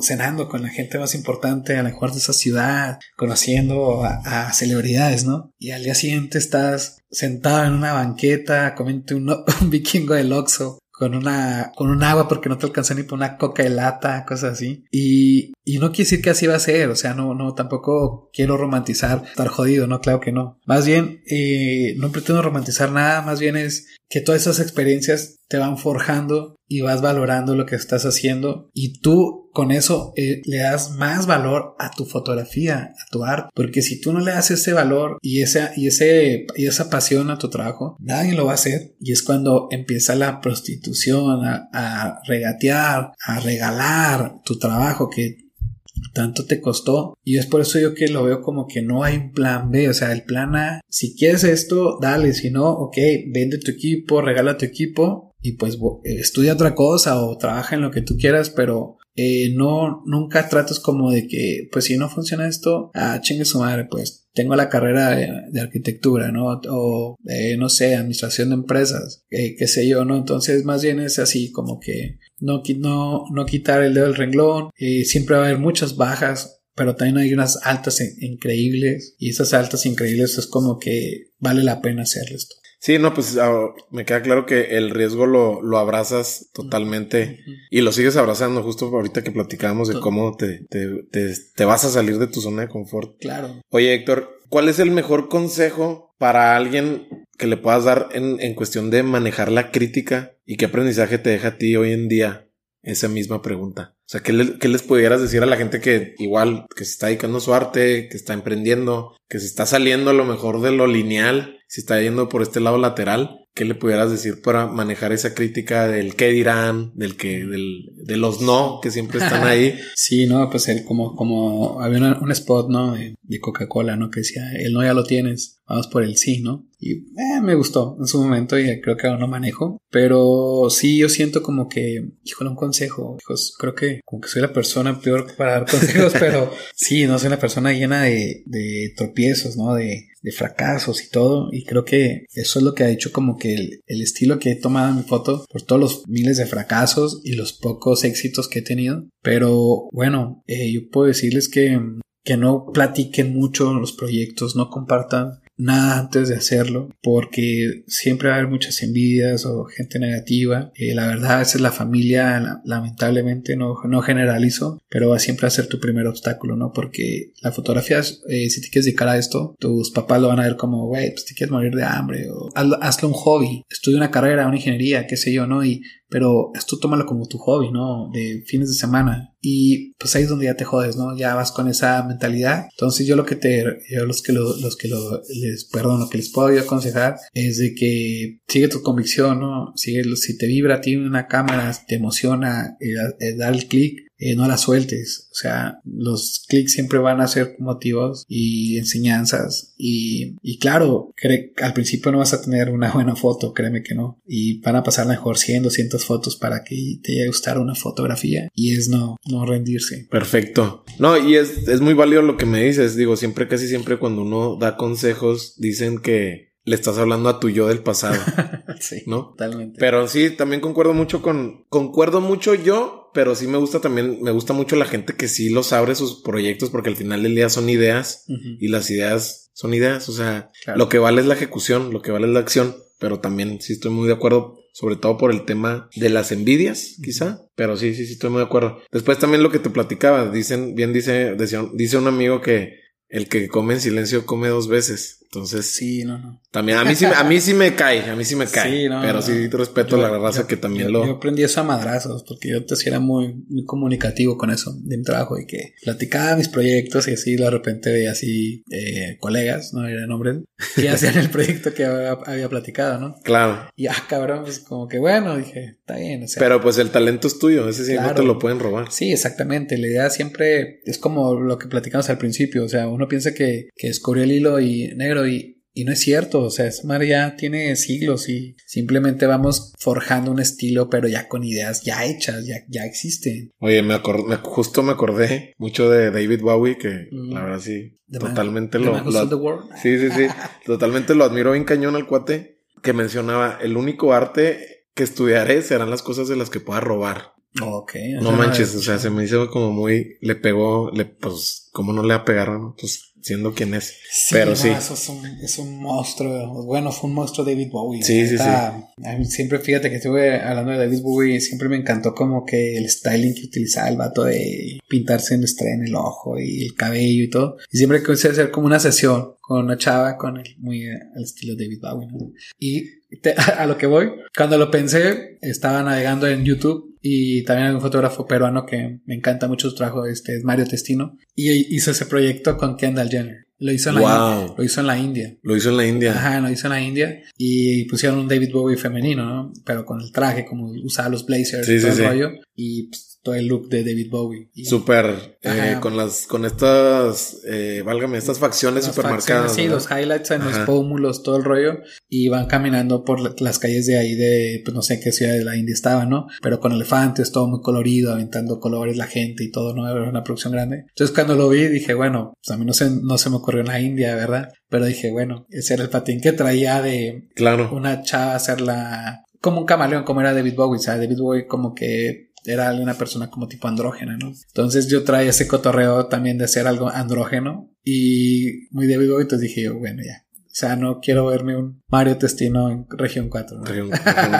cenando con la gente más importante a lo mejor de esa ciudad, conociendo a, celebridades, ¿no? Y al día siguiente estás sentado en una banqueta comiendo un, un vikingo del Oxxo con una, con un agua porque no te alcanzó ni por una coca de lata, cosas así. Y, y no quiere decir que así va a ser, o sea, no, no, tampoco quiero romantizar estar jodido, no, claro que no. Más bien, eh, no pretendo romantizar nada, más bien es que todas esas experiencias te van forjando y vas valorando lo que estás haciendo. Y tú con eso eh, le das más valor a tu fotografía, a tu arte, porque si tú no le das ese valor y esa, y ese, y esa pasión a tu trabajo, nadie lo va a hacer. Y es cuando empieza la prostitución, a, a regatear, a regalar tu trabajo que tanto te costó. Y es por eso yo que lo veo como que no hay un plan B, o sea, el plan A, si quieres esto, dale, si no, ok, vende tu equipo, regala tu equipo y pues eh, estudia otra cosa o trabaja en lo que tú quieras, pero eh, no, nunca tratas como de que, pues si no funciona esto, ah, chingue su madre, pues tengo la carrera de, arquitectura, ¿no? O, no sé, administración de empresas, eh, qué sé yo, ¿no? Entonces, más bien es así, como que no, no, no quitar el dedo del renglón, eh, siempre va a haber muchas bajas, pero también hay unas altas increíbles, y esas altas increíbles es como que vale la pena hacer esto. Sí, no, pues ah, me queda claro que el riesgo lo, lo abrazas totalmente y lo sigues abrazando justo ahorita que platicábamos de cómo te, te, te, vas a salir de tu zona de confort. Claro. Oye, Héctor, ¿cuál es el mejor consejo para alguien que le puedas dar en, en cuestión de manejar la crítica y qué aprendizaje te deja a ti hoy en día esa misma pregunta? O sea, ¿qué, les pudieras decir a la gente que igual, que se está dedicando a su arte, que está emprendiendo, que se está saliendo a lo mejor de lo lineal, si está yendo por este lado lateral? ¿Qué le pudieras decir para manejar esa crítica del qué dirán, del que, del, de los no que siempre están ahí? sí, no, pues él como, como había un spot, ¿no? De, Coca-Cola, ¿no? Que decía, el no ya lo tienes, vamos por el sí, ¿no? Y eh, me gustó en su momento y creo que aún no manejo. Pero sí, yo siento como que, híjole, un consejo. Hijos, creo que como que soy la persona peor para dar consejos, pero sí, no soy una persona llena de, de tropiezos, ¿no? De, de fracasos y todo. Y creo que eso es lo que ha hecho como que el, estilo que he tomado en mi foto por todos los miles de fracasos y los pocos éxitos que he tenido. Pero bueno, eh, yo puedo decirles que, que no platiquen mucho los proyectos, no compartan nada antes de hacerlo, porque siempre va a haber muchas envidias o gente negativa. Eh, la verdad, a veces la familia, lamentablemente, no, no generalizo, pero va siempre a ser tu primer obstáculo, ¿no? Porque la fotografía, eh, si te quieres dedicar a esto, tus papás lo van a ver como, güey, pues te quieres morir de hambre, o hazlo, un hobby, estudia una carrera, una ingeniería, qué sé yo, ¿no? Y pero esto tómalo como tu hobby, ¿no? De fines de semana. Y pues ahí es donde ya te jodes, ¿no? Ya vas con esa mentalidad. Entonces yo lo que te, yo los que lo, los que lo, les, perdón, lo que les puedo aconsejar es de que sigue tu convicción, ¿no? Sigue, si te vibra a ti una cámara, te emociona, eh, eh, da el clic, eh, no la sueltes. O sea, los clics siempre van a ser motivos y enseñanzas. Y, y claro, al principio no vas a tener una buena foto, créeme que no. Y van a pasar mejor 100, 200 fotos para que te llegue a gustar una fotografía. Y es no, no rendirse. Perfecto. No, y es, es muy válido lo que me dices. Digo, siempre, casi siempre cuando uno da consejos, dicen que le estás hablando a tu yo del pasado. sí, ¿no? Totalmente. Pero sí, también concuerdo mucho con, concuerdo mucho yo, pero sí me gusta también, me gusta mucho la gente que sí los abre sus proyectos porque al final del día son ideas y las ideas son ideas. O sea, lo que vale es la ejecución, lo que vale es la acción, pero también sí estoy muy de acuerdo sobre todo por el tema de las envidias, quizá. Pero sí, sí, sí, estoy muy de acuerdo. Después también lo que te platicaba, dicen, bien dice, dice un amigo que el que come en silencio come dos veces. Entonces. Sí, no, no. También a mí sí, a mí sí me cae, a mí sí me cae. Sí, no, pero sí respeto a la raza que también lo. Yo aprendí eso a madrazos, porque yo te era muy, muy comunicativo con eso de mi trabajo y que platicaba mis proyectos y así de repente veía así eh, colegas, no era nombre, que hacían el proyecto que había, platicado, ¿no? Claro. Y ah, cabrón, pues como que bueno, dije, está bien. O sea, pero pues el talento es tuyo, ese sí no te lo pueden robar. Sí, exactamente. La idea siempre es como lo que platicamos al principio, o sea, uno piensa que, que descubrió el hilo y negro y, y no es cierto, o sea, madre ya tiene siglos y simplemente vamos forjando un estilo, pero ya con ideas ya hechas, ya, ya existen. Oye, me, acordé, justo me acordé mucho de David Bowie, que mm. la verdad sí, totalmente lo, Sí, sí, sí, totalmente lo admiro bien cañón al cuate que mencionaba, el único arte que estudiaré serán las cosas de las que pueda robar. Ok. No manches, o sea, se me hizo como muy, le pegó, le, pues, como no le apegaron, pues siendo quien es. Pero sí. Eso es un, es un monstruo. Bueno, fue un monstruo David Bowie. Sí, sí, sí. Siempre, fíjate que estuve hablando de David Bowie, siempre me encantó como que el styling que utilizaba el vato de pintarse en estrella en el ojo y el cabello y todo. Y siempre quise hacer como una sesión con una chava con el, muy al estilo David Bowie. Y a lo que voy, cuando lo pensé, estaba navegando en YouTube y también hay un fotógrafo peruano que me encanta mucho su trabajo, este es Mario Testino, y hizo ese proyecto con Kendall Jenner. Lo hizo en la India. Lo hizo en la India. Lo hizo en la India. Ajá, lo hizo en la India. Y pusieron un David Bowie femenino, ¿no? Pero con el traje, como usaba los blazers y todo el rollo. Y pues, todo el look de David Bowie. Súper, eh, con las, con estas, eh, válgame, estas facciones súper marcadas. Sí, los highlights en los pómulos, todo el rollo. Y van caminando por las calles de ahí de, pues no sé qué ciudad de la India estaba, ¿no? Pero con elefantes, todo muy colorido, aventando colores la gente y todo, ¿no? Era una producción grande. Entonces cuando lo vi dije, bueno, pues a mí no se, no se me ocurrió en la India, ¿verdad? Pero dije, bueno, ese era el patín que traía de claro. una chava hacerla como un camaleón, como era David Bowie, ¿sabes? David Bowie como que era una persona como tipo andrógena, ¿no? Entonces yo traía ese cotorreo también de ser algo andrógeno y muy débil, entonces dije yo, bueno, ya. O sea, no quiero verme un Mario Testino en región 4. ¿no? Región,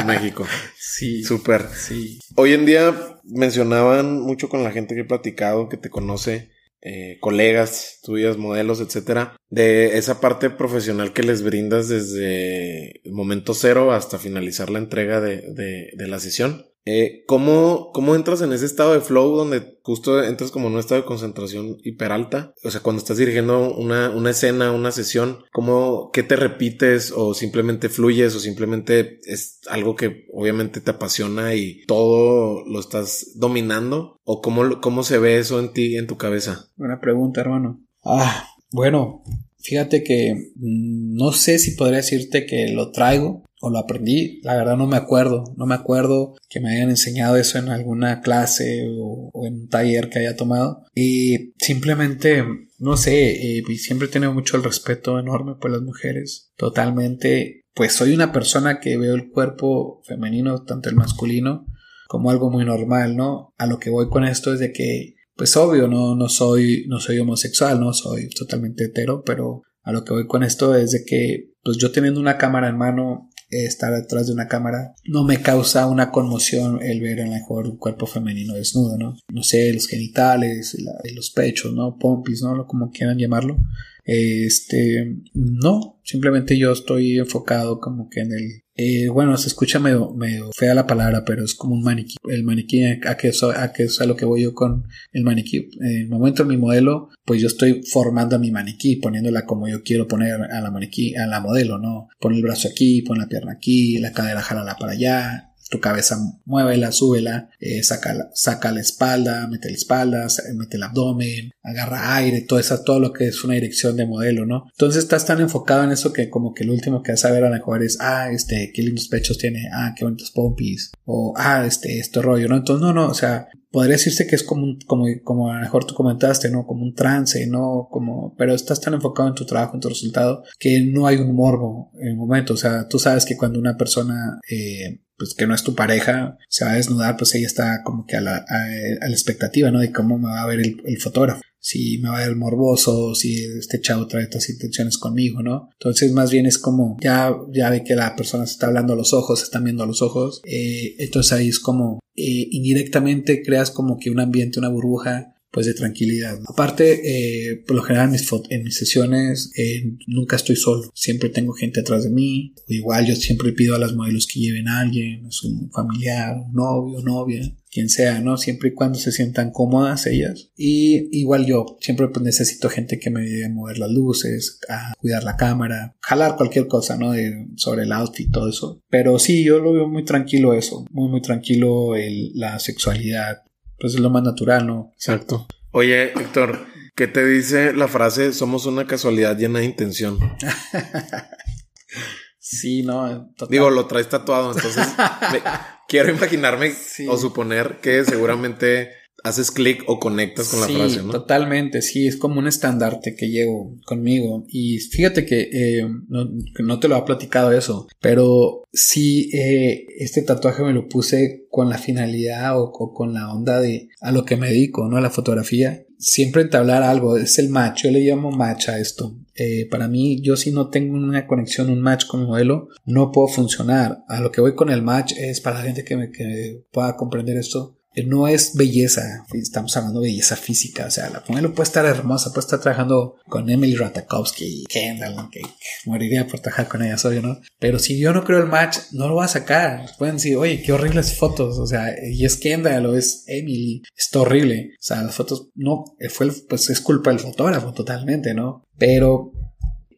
México. sí. Súper. Sí. Hoy en día mencionaban mucho con la gente que he platicado, que te conoce, eh, colegas tuyas, modelos, etcétera, de esa parte profesional que les brindas desde el momento cero hasta finalizar la entrega de, de, de la sesión. Eh, ¿cómo, ¿Cómo entras en ese estado de flow donde justo entras como en un estado de concentración hiperalta? O sea, cuando estás dirigiendo una, una escena, una sesión, ¿cómo, qué te repites o simplemente fluyes o simplemente es algo que obviamente te apasiona y todo lo estás dominando? ¿O cómo, cómo se ve eso en ti, en tu cabeza? Buena pregunta, hermano. Ah, bueno, fíjate que mm, no sé si podría decirte que lo traigo o lo aprendí, la verdad no me acuerdo, no me acuerdo que me hayan enseñado eso en alguna clase o, en un taller que haya tomado y simplemente, no sé, eh, siempre he tenido mucho el respeto enorme por las mujeres, totalmente, pues soy una persona que veo el cuerpo femenino, tanto el masculino, como algo muy normal, ¿no? A lo que voy con esto es de que, pues obvio, no, no soy, no soy homosexual, no soy totalmente hetero, pero a lo que voy con esto es de que, pues yo teniendo una cámara en mano, estar detrás de una cámara, no me causa una conmoción el ver a lo mejor un cuerpo femenino desnudo, ¿no? No sé, los genitales, los pechos, ¿no? Pompis, ¿no? Como quieran llamarlo. Este, no, simplemente yo estoy enfocado como que en el, eh, bueno, se escucha medio, medio fea la palabra, pero es como un maniquí. El maniquí, a que, a que es a lo que voy yo con el maniquí. En el momento de mi modelo, pues yo estoy formando a mi maniquí, poniéndola como yo quiero poner a la maniquí, a la modelo, ¿no? Pon el brazo aquí, pon la pierna aquí, la cadera jálala para allá, tu cabeza muévela, súbela, eh, saca, saca la espalda, mete la espalda, mete el abdomen, agarra aire, todo eso, todo lo que es una dirección de modelo, ¿no? Entonces estás tan enfocado en eso que como que lo último que vas a ver a la mejor es, ah, este, qué lindos pechos tiene, ah, qué bonitos pompis, o ah, este, este rollo, ¿no? Entonces, no, no, o sea, podría decirse que es como, un, como, como a lo mejor tú comentaste, ¿no? Como un trance, ¿no? Como, pero estás tan enfocado en tu trabajo, en tu resultado, que no hay un morbo en el momento. O sea, tú sabes que cuando una persona, eh, pues que no es tu pareja, se va a desnudar, pues ella está como que a la, a, la expectativa, ¿no? De cómo me va a ver el, el fotógrafo si me va a morboso, si este chavo trae estas intenciones conmigo, ¿no? Entonces más bien es como, ya, ya ve que la persona se está hablando a los ojos, se están viendo a los ojos, eh, entonces ahí es como, eh, indirectamente creas como que un ambiente, una burbuja pues de tranquilidad. Aparte, eh, por lo general en mis, en sesiones eh, nunca estoy solo, siempre tengo gente atrás de mí, o igual yo siempre pido a las modelos que lleven a alguien, a su familiar, un novio, novia, quien sea, ¿no? Siempre y cuando se sientan cómodas ellas. Y igual yo, siempre pues necesito gente que me ayude a mover las luces, a cuidar la cámara, jalar cualquier cosa, ¿no? sobre el outfit, todo eso. Pero sí, yo lo veo muy tranquilo eso, muy, muy tranquilo el, la sexualidad, pues es lo más natural, ¿no? Exacto. Oye, Héctor, ¿qué te dice la frase somos una casualidad llena de intención? sí, no. Digo, lo traes tatuado, entonces quiero imaginarme o suponer que seguramente haces clic o conectas con la frase, ¿no? Totalmente, sí, es como un estandarte que llevo conmigo. Y fíjate que, eh, no, te lo ha platicado eso, pero sí, eh, este tatuaje me lo puse con la finalidad o, con la onda de a lo que me dedico, ¿no? A la fotografía. Siempre entablar algo, es el match, yo le llamo match a esto. Eh, para mí, yo si no tengo una conexión, un match con mi modelo, no puedo funcionar. A lo que voy con el match es para la gente que, me, que pueda comprender esto no es belleza, estamos hablando de belleza física, o sea, la modelo puede estar hermosa, puede estar trabajando con Emily Ratajkowski y Kendall, que moriría por trabajar con ellas, obvio, ¿no? Pero si yo no creo el match, no lo voy a sacar. Pueden decir, oye, qué horribles fotos, o sea, y es Kendall o es Emily, está horrible, o sea, las fotos, no, fue, pues es culpa del fotógrafo totalmente, ¿no? Pero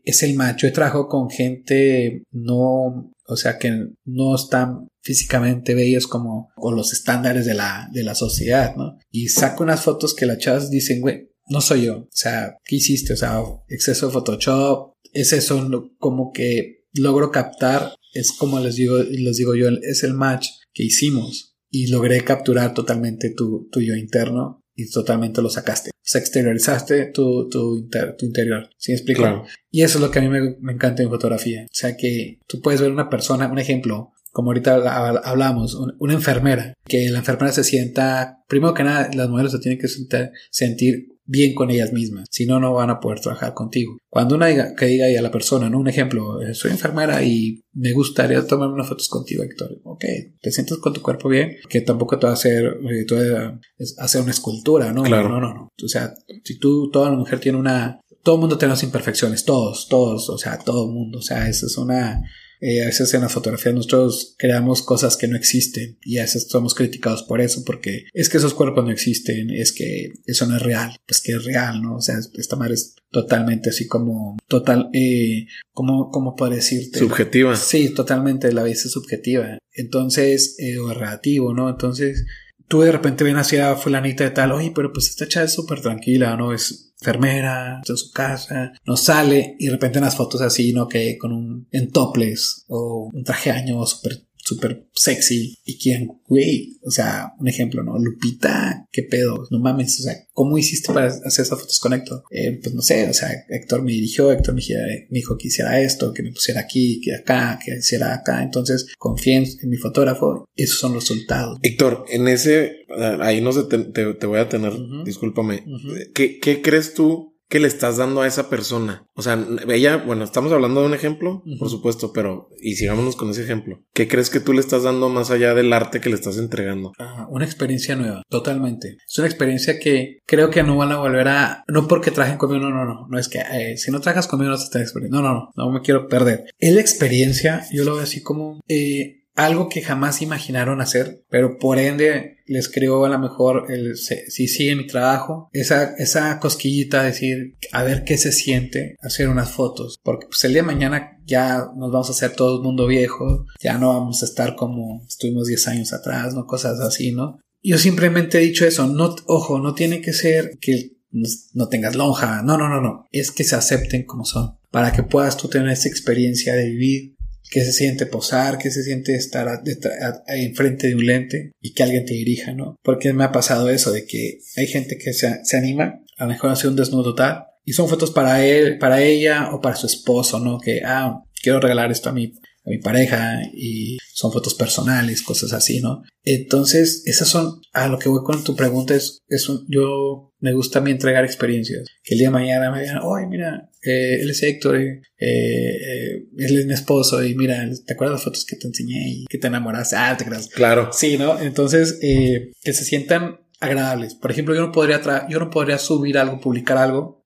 es el match. Yo trabajo con gente no o sea que no están físicamente bellas como con los estándares de la, de la sociedad, ¿no? Y saco unas fotos que las chavas dicen, güey, no soy yo, o sea, ¿qué hiciste? O sea, exceso de Photoshop, es eso como que logro captar, es como les digo, les digo yo, es el match que hicimos y logré capturar totalmente tu, tu yo interno y totalmente lo sacaste. O sea, exteriorizaste tu, tu, interior. ¿Sí me explico? Y eso es lo que a mí me, me, encanta en fotografía. O sea, que tú puedes ver una persona, un ejemplo, como ahorita hablamos, una enfermera, que la enfermera se sienta, primero que nada, las mujeres se tienen que sentir bien con ellas mismas, si no, no van a poder trabajar contigo. Cuando una diga, que diga a la persona, ¿no? Un ejemplo, eh, soy enfermera y me gustaría tomarme unas fotos contigo, Héctor. Ok, te sientes con tu cuerpo bien, que tampoco te va a hacer, eh, hacer una escultura, ¿no? Claro. No, no, no. O sea, si tú, toda la mujer tiene una, todo el mundo tiene las imperfecciones, todos, todos, o sea, todo el mundo, o sea, eso es una, Eh, a veces en la fotografía nosotros creamos cosas que no existen y a veces somos criticados por eso, porque es que esos cuerpos no existen, es que eso no es real, pues que es real, ¿no? O sea, esta madre es totalmente así como, total, eh, como, como decirte? Subjetiva. Sí, totalmente, la vida es subjetiva. Entonces, eh, o relativo, ¿no? Entonces, tú de repente ven hacia fulanita de tal, oye, pero pues esta chava es súper tranquila, ¿no? Es enfermera, está en su casa, no sale y de repente en las fotos así, ¿no? Que con un en topless o un traje año súper súper sexy y quien, güey, o sea, un ejemplo, ¿no? Lupita, qué pedo, no mames, o sea, ¿cómo hiciste para hacer esas fotos con Héctor? Eh, pues no sé, o sea, Héctor me dirigió, Héctor me, dijo que hiciera esto, que me pusiera aquí, que acá, que hiciera acá, entonces confié en, mi fotógrafo, esos son los resultados. Héctor, en ese, ahí no sé, te, voy a tener, discúlpame, ¿Qué, ¿qué crees tú ¿Qué le estás dando a esa persona? O sea, ella, bueno, estamos hablando de un ejemplo, por supuesto, pero y sigámonos con ese ejemplo. ¿Qué crees que tú le estás dando más allá del arte que le estás entregando? una experiencia nueva, totalmente. Es una experiencia que creo que no van a volver a, no porque trajen conmigo, no, no, no, no es que eh, si no trajas conmigo no te experiencia. No, no, no, no me quiero perder. Es la experiencia, yo lo veo así como, eh, algo que jamás imaginaron hacer, pero por ende les creo a lo mejor si sigue mi trabajo, esa, esa cosquillita de decir, a ver qué se siente hacer unas fotos, porque pues el día de mañana ya nos vamos a hacer todo el mundo viejo, ya no vamos a estar como estuvimos 10 años atrás, ¿no? Cosas así, ¿no? Yo simplemente he dicho eso, no, ojo, no tiene que ser que no tengas lonja, no, no, no, no, es que se acepten como son, para que puedas tú tener esa experiencia de vivir que se siente posar, que se siente estar enfrente de un lente y que alguien te dirija, ¿no? Porque me ha pasado eso de que hay gente que se, se anima a lo mejor hacer un desnudo total y son fotos para él, para ella o para su esposo, ¿no? Que, ah, quiero regalar esto a mi, a mi pareja y son fotos personales, cosas así, ¿no? Entonces, esas son, a lo que voy con tu pregunta es, es un, yo me gusta a mí entregar experiencias. Que el día de mañana me digan, oye, mira, eh, él es Héctor, eh, eh, él es mi esposo y mira, ¿te acuerdas las fotos que te enseñé y que te enamoraste? Ah, te creas. Claro. Sí, ¿no? Entonces, que se sientan agradables. Por ejemplo, yo no podría, yo no podría subir algo, publicar algo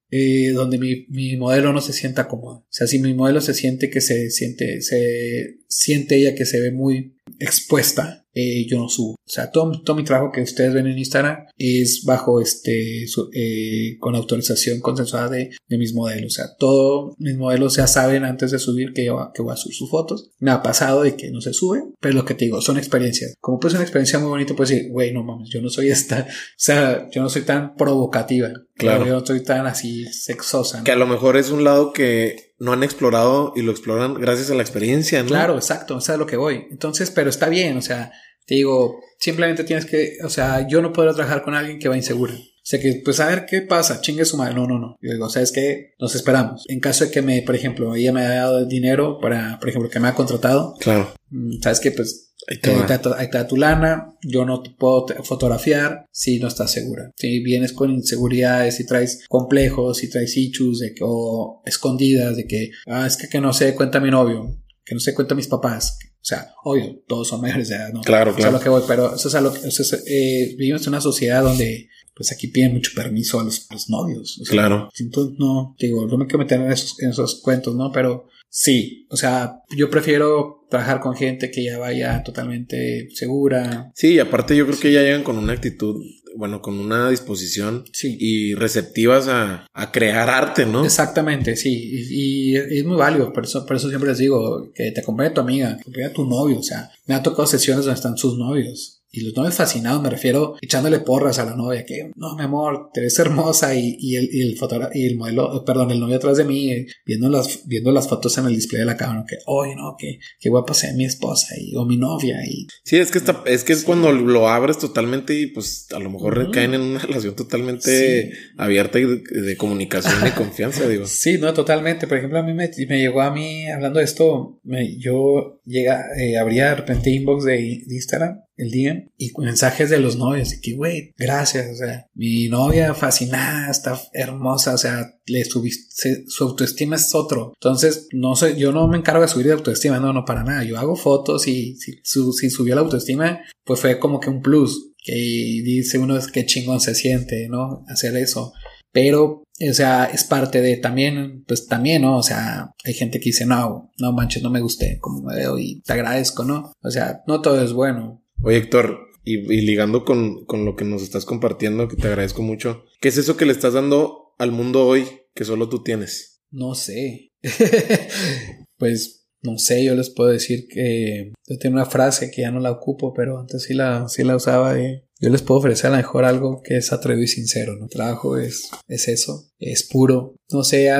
donde mi, mi, modelo no se sienta cómodo. O sea, si mi modelo se siente que se siente, se siente ella que se ve muy expuesta, eh, yo no subo. O sea, todo, todo, mi trabajo que ustedes ven en Instagram es bajo este, eh, con autorización consensuada de, de, mis modelos. O sea, todos mis modelos ya saben antes de subir que, que voy a subir sus fotos. Me ha pasado de que no se sube, pero lo que te digo, son experiencias. Como pues una experiencia muy bonita, pues decir, güey, no mames, yo no soy esta, o sea, yo no soy tan provocativa. Claro. Yo no soy tan así sexosa. Que a lo mejor es un lado que no han explorado y lo exploran gracias a la experiencia, ¿no? Claro, exacto, o sea, lo que voy. Entonces, pero está bien, o sea, te digo, simplemente tienes que, o sea, yo no puedo trabajar con alguien que va inseguro. O sea que, pues a ver qué pasa, chingue su madre. No, no, no. Yo digo, ¿sabes qué? Nos esperamos. En caso de que me, por ejemplo, ella me haya dado dinero para, por ejemplo, que me ha contratado. Claro. Mm, ¿Sabes qué? Pues Ahí está, tu lana, yo no te puedo fotografiar si no estás segura. Si vienes con inseguridades, si traes complejos, si traes issues de que, o escondidas de que, ah, es que, que no se cuenta mi novio, que no se cuenta mis papás. O sea, obvio, todos son mayores de edad, ¿no? Claro, claro. lo que voy, pero eso es a lo que, eh, vivimos en una sociedad donde pues aquí piden mucho permiso a los, novios. claro. Entonces, no, digo, no me quiero meter en esos, en esos cuentos, ¿no? Pero sí, o sea, yo prefiero trabajar con gente que ya vaya totalmente segura. Sí, aparte yo creo que ya llegan con una actitud, bueno, con una disposición sí. y receptivas a, a, crear arte, ¿no? Exactamente, sí, y, es muy válido, por eso, por eso siempre les digo que te acompañe tu amiga, que acompañe a tu novio, o sea, me ha tocado sesiones donde están sus novios y los novios fascinados, me refiero echándole porras a la novia, que no, mi amor, te ves hermosa y, y el, y el y el modelo, perdón, el novio atrás de mí, viendo las, viendo las fotos en el display de la cámara, que, oye, no, que, qué guapa sea mi esposa y, o mi novia y... Sí, es que está, es que es cuando lo abres totalmente y pues a lo mejor caen en una relación totalmente abierta y de, comunicación y confianza, digo. Sí, no, totalmente. Por ejemplo, a mí me, me llegó a mí, hablando de esto, me, yo llega, eh, abría de repente inbox de, de Instagram el día y mensajes de los novios y que, güey, gracias, o sea, mi novia fascinada, está hermosa, o sea, le subiste, su autoestima es otro. Entonces, no sé, yo no me encargo de subir de autoestima, no, no, para nada. Yo hago fotos y si, subió la autoestima, pues fue como que un plus. Que dice uno es que chingón se siente, ¿no? Hacer eso. Pero O sea, es parte de también, pues también, ¿no? O sea, hay gente que dice, no, no manches, no me gusté como me veo y te agradezco, ¿no? O sea, no todo es bueno. Oye, Héctor, y, ligando con, con lo que nos estás compartiendo, que te agradezco mucho, ¿qué es eso que le estás dando al mundo hoy que solo tú tienes? No sé. pues no sé, yo les puedo decir que yo tengo una frase que ya no la ocupo, pero antes sí la, sí la usaba yo les puedo ofrecer a lo mejor algo que es atrevido y sincero, ¿no? trabajo es, es eso, es puro. No sé,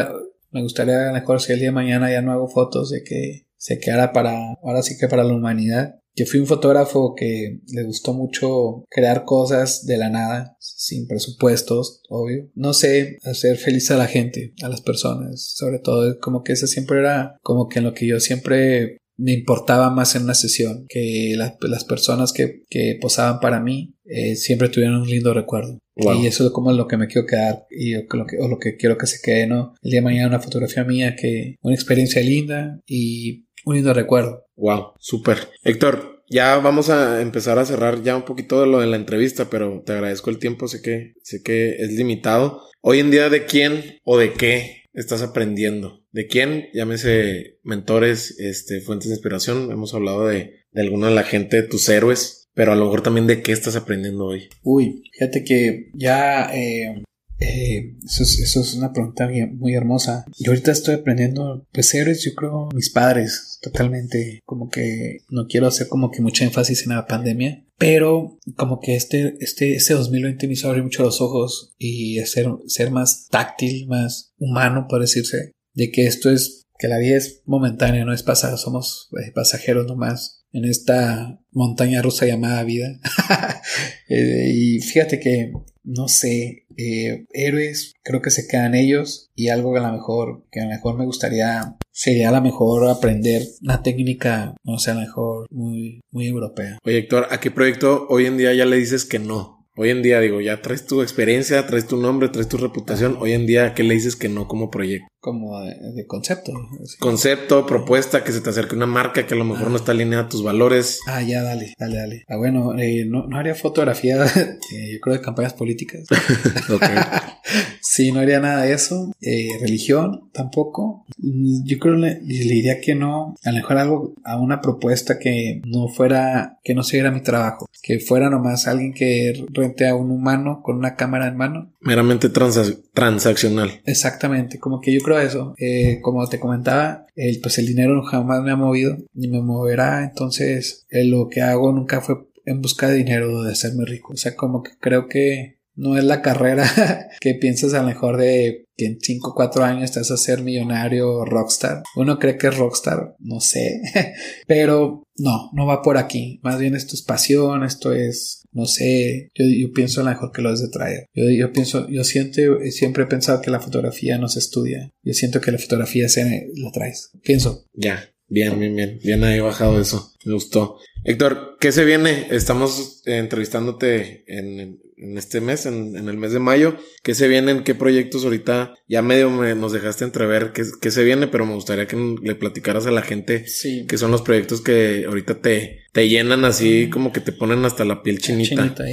me gustaría a lo mejor si el día de mañana ya no hago fotos de que se quedara para, ahora sí que para la humanidad. Yo fui un fotógrafo que le gustó mucho crear cosas de la nada, sin presupuestos, obvio. No sé, hacer feliz a la gente, a las personas, sobre todo, como que eso siempre era como que en lo que yo siempre me importaba más en una sesión, que las personas que, que, posaban para mí eh, siempre tuvieron un lindo recuerdo. Y eso es como lo que me quiero quedar y lo que, o lo que quiero que se quede, ¿no? El día de mañana una fotografía mía que una experiencia linda y un lindo recuerdo. Wow, súper. Héctor, ya vamos a empezar a cerrar ya un poquito de lo de la entrevista, pero te agradezco el tiempo, sé que, sé que es limitado. Hoy en día, ¿de quién o de qué estás aprendiendo? ¿De quién? Llámese mentores, este, fuentes de inspiración. Hemos hablado de, de alguna de la gente, de tus héroes, pero a lo mejor también de qué estás aprendiendo hoy. Uy, fíjate que ya eh, eh, eso, es, eso, es, una pregunta muy hermosa. Yo ahorita estoy aprendiendo, pues héroes, yo creo, mis padres, totalmente. Como que no quiero hacer como que mucha énfasis en la pandemia, pero como que este, este, este 2020 me hizo abrir mucho los ojos y hacer, ser más táctil, más humano, por decirse de que esto es, que la vida es momentánea, no es pasada, somos eh, pasajeros nomás en esta montaña rusa llamada vida. Eh, y fíjate que, no sé, eh, héroes, creo que se quedan ellos y algo que a lo mejor, que a lo mejor me gustaría, sería a lo mejor aprender una técnica, no sé, a lo mejor muy, muy europea. Oye, Héctor, ¿a qué proyecto hoy en día ya le dices que no? Hoy en día, digo, ya traes tu experiencia, traes tu nombre, traes tu reputación. Hoy en día, ¿qué le dices que no como proyecto? Como de, concepto. Concepto, propuesta, que se te acerque una marca que a lo mejor no está alineada a tus valores. Ah, ya, dale, dale, dale. Ah, bueno, eh, no, no, haría fotografía, eh, yo creo, de campañas políticas. ok. sí, no haría nada de eso. Eh, religión, tampoco. Yo creo le, le diría que no. A lo mejor algo, a una propuesta que no fuera, que no siguiera mi trabajo. Que fuera nomás alguien que a un humano con una cámara en mano. Meramente transaccional. Exactamente, como que yo creo eso. Eh, como te comentaba, el, pues el dinero jamás me ha movido ni me moverá, entonces eh, lo que hago nunca fue en busca de dinero de hacerme rico. O sea, como que creo que no es la carrera que piensas a lo mejor de que en 5 o 4 años te vas a ser millonario rockstar. Uno cree que es rockstar, no sé, pero no, no va por aquí. Más bien esto es pasión, esto es no sé, yo, yo pienso a lo mejor que lo es de traer. Yo, yo pienso, yo siento, siempre he pensado que la fotografía no se estudia. Yo siento que la fotografía se la traes. Pienso. Ya, bien, bien, bien. Bien ahí bajado eso. Me gustó. Héctor, ¿qué se viene? Estamos entrevistándote en, en este mes, en, el mes de mayo. ¿Qué se vienen? ¿Qué proyectos ahorita? Ya medio nos dejaste entrever qué, qué, se viene, pero me gustaría que le platicaras a la gente sí. qué son los proyectos que ahorita te, te llenan así, como que te ponen hasta la piel chinita. chinita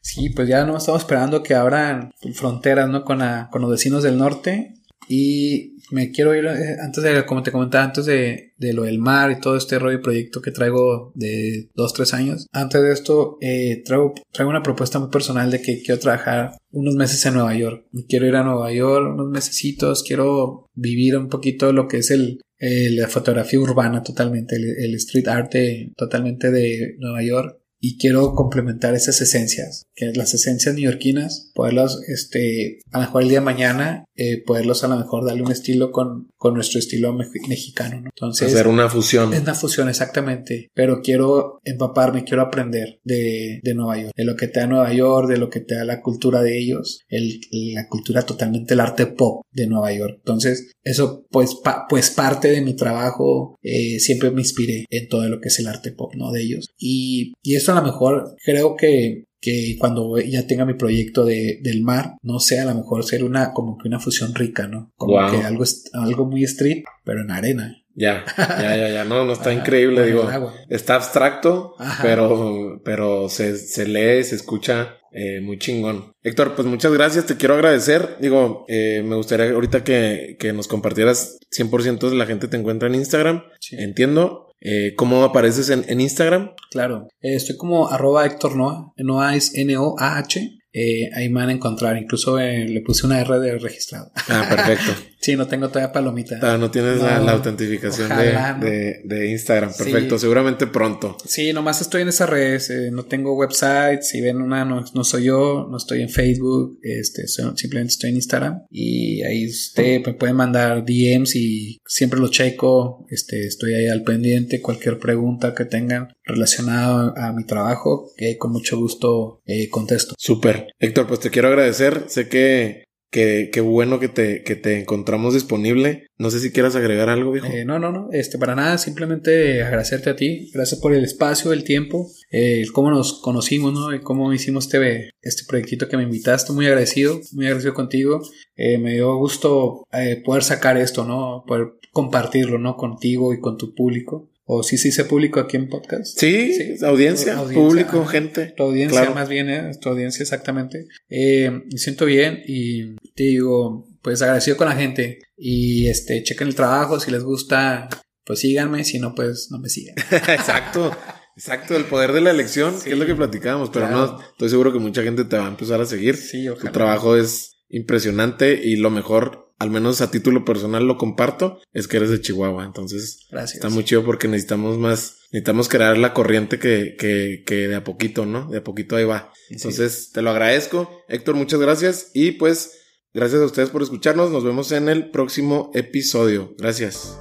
Sí, pues ya no estamos esperando que abran fronteras, ¿no? Con, con los vecinos del norte. Y me quiero ir, eh, antes de, como te comentaba, antes de, de lo del mar y todo este rollo y proyecto que traigo de dos, tres años. Antes de esto, eh, traigo, traigo una propuesta muy personal de que quiero trabajar unos meses en Nueva York. Quiero ir a Nueva York unos mesecitos, quiero vivir un poquito lo que es el, la fotografía urbana totalmente, el, el street art totalmente de Nueva York y quiero complementar esas esencias, que las esencias neoyorquinas, poderlas, este, a lo mejor el día de mañana, eh, poderlos a lo mejor darle un estilo con, con nuestro estilo mexicano, ¿no? Entonces. Hacer una fusión. Es una fusión, exactamente. Pero quiero empaparme, quiero aprender de, de Nueva York, de lo que te da Nueva York, de lo que te da la cultura de ellos, el, la cultura totalmente, el arte pop de Nueva York. Entonces, eso, pues, pues parte de mi trabajo, eh, siempre me inspiré en todo lo que es el arte pop, ¿no? De ellos. Y, y eso a lo mejor creo que que cuando ya tenga mi proyecto de, del mar, no sé, a lo mejor ser una, como que una fusión rica, ¿no? Como que algo, algo muy street, pero en arena. Ya, ya, ya, ya, no, no está increíble, digo, está abstracto, pero, pero se, se lee, se escucha Eh, muy chingón. Héctor, pues muchas gracias, te quiero agradecer. Digo, eh, me gustaría ahorita que, que nos compartieras 100% de la gente te encuentra en Instagram. Entiendo. Eh, ¿Cómo apareces en, en Instagram? Claro, eh, estoy como arroba Héctor Noah. Noah es N-O-A-H. Eh, ahí me van a encontrar. Incluso eh, le puse una R de registrado. Ah, perfecto. sí, no tengo todavía palomita. Ah, no tienes la, la, autentificación de, no. de, de, Instagram. Perfecto. Sí. Seguramente pronto. Sí, nomás estoy en esas redes. Eh, no tengo website. Si ven una, no, no, soy yo. No estoy en Facebook. Este, soy, simplemente estoy en Instagram. Y ahí usted me puede mandar DMs y siempre lo checo. Este, estoy ahí al pendiente. Cualquier pregunta que tengan relacionada a mi trabajo, que con mucho gusto eh, contesto. Súper. Héctor, pues te quiero agradecer. Sé que que, qué bueno que te, que te encontramos disponible. No sé si quieras agregar algo, viejo. Eh, no, no, no. Este, para nada, simplemente agradecerte a ti. Gracias por el espacio, el tiempo, eh, cómo nos conocimos, ¿no? Y cómo hicimos este, este proyectito que me invitaste. Muy agradecido, muy agradecido contigo. Eh, me dio gusto eh, poder sacar esto, ¿no? Poder compartirlo, ¿no? Contigo y con tu público. ¿O sí se público aquí en podcast? Sí, sí. Audiencia, audiencia, público, gente. Tu audiencia claro. más bien, ¿eh? tu audiencia exactamente. Eh, me siento bien y te digo, pues agradecido con la gente. Y este, chequen el trabajo, si les gusta, pues síganme, si no, pues no me sigan. Exacto. Exacto, el poder de la elección, sí, que es lo que platicábamos, pero claro. no, estoy seguro que mucha gente te va a empezar a seguir. Sí, ojalá. Tu trabajo es impresionante y lo mejor al menos a título personal lo comparto, es que eres de Chihuahua. Entonces, Gracias. está muy chido porque necesitamos más, necesitamos crear la corriente que, que, que de a poquito, ¿no? De a poquito ahí va. Entonces, sí. te lo agradezco. Héctor, muchas gracias. Y pues, gracias a ustedes por escucharnos. Nos vemos en el próximo episodio. Gracias.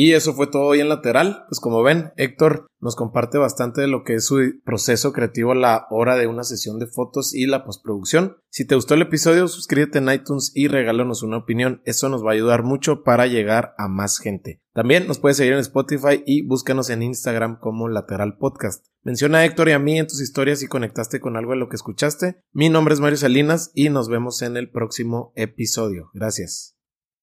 Y eso fue todo hoy en lateral. Pues como ven, Héctor nos comparte bastante de lo que es su proceso creativo a la hora de una sesión de fotos y la postproducción. Si te gustó el episodio, suscríbete en iTunes y regálanos una opinión. Eso nos va a ayudar mucho para llegar a más gente. También nos puedes seguir en Spotify y búscanos en Instagram como Lateral Podcast. Menciona a Héctor y a mí en tus historias si conectaste con algo de lo que escuchaste. Mi nombre es Mario Salinas y nos vemos en el próximo episodio. Gracias.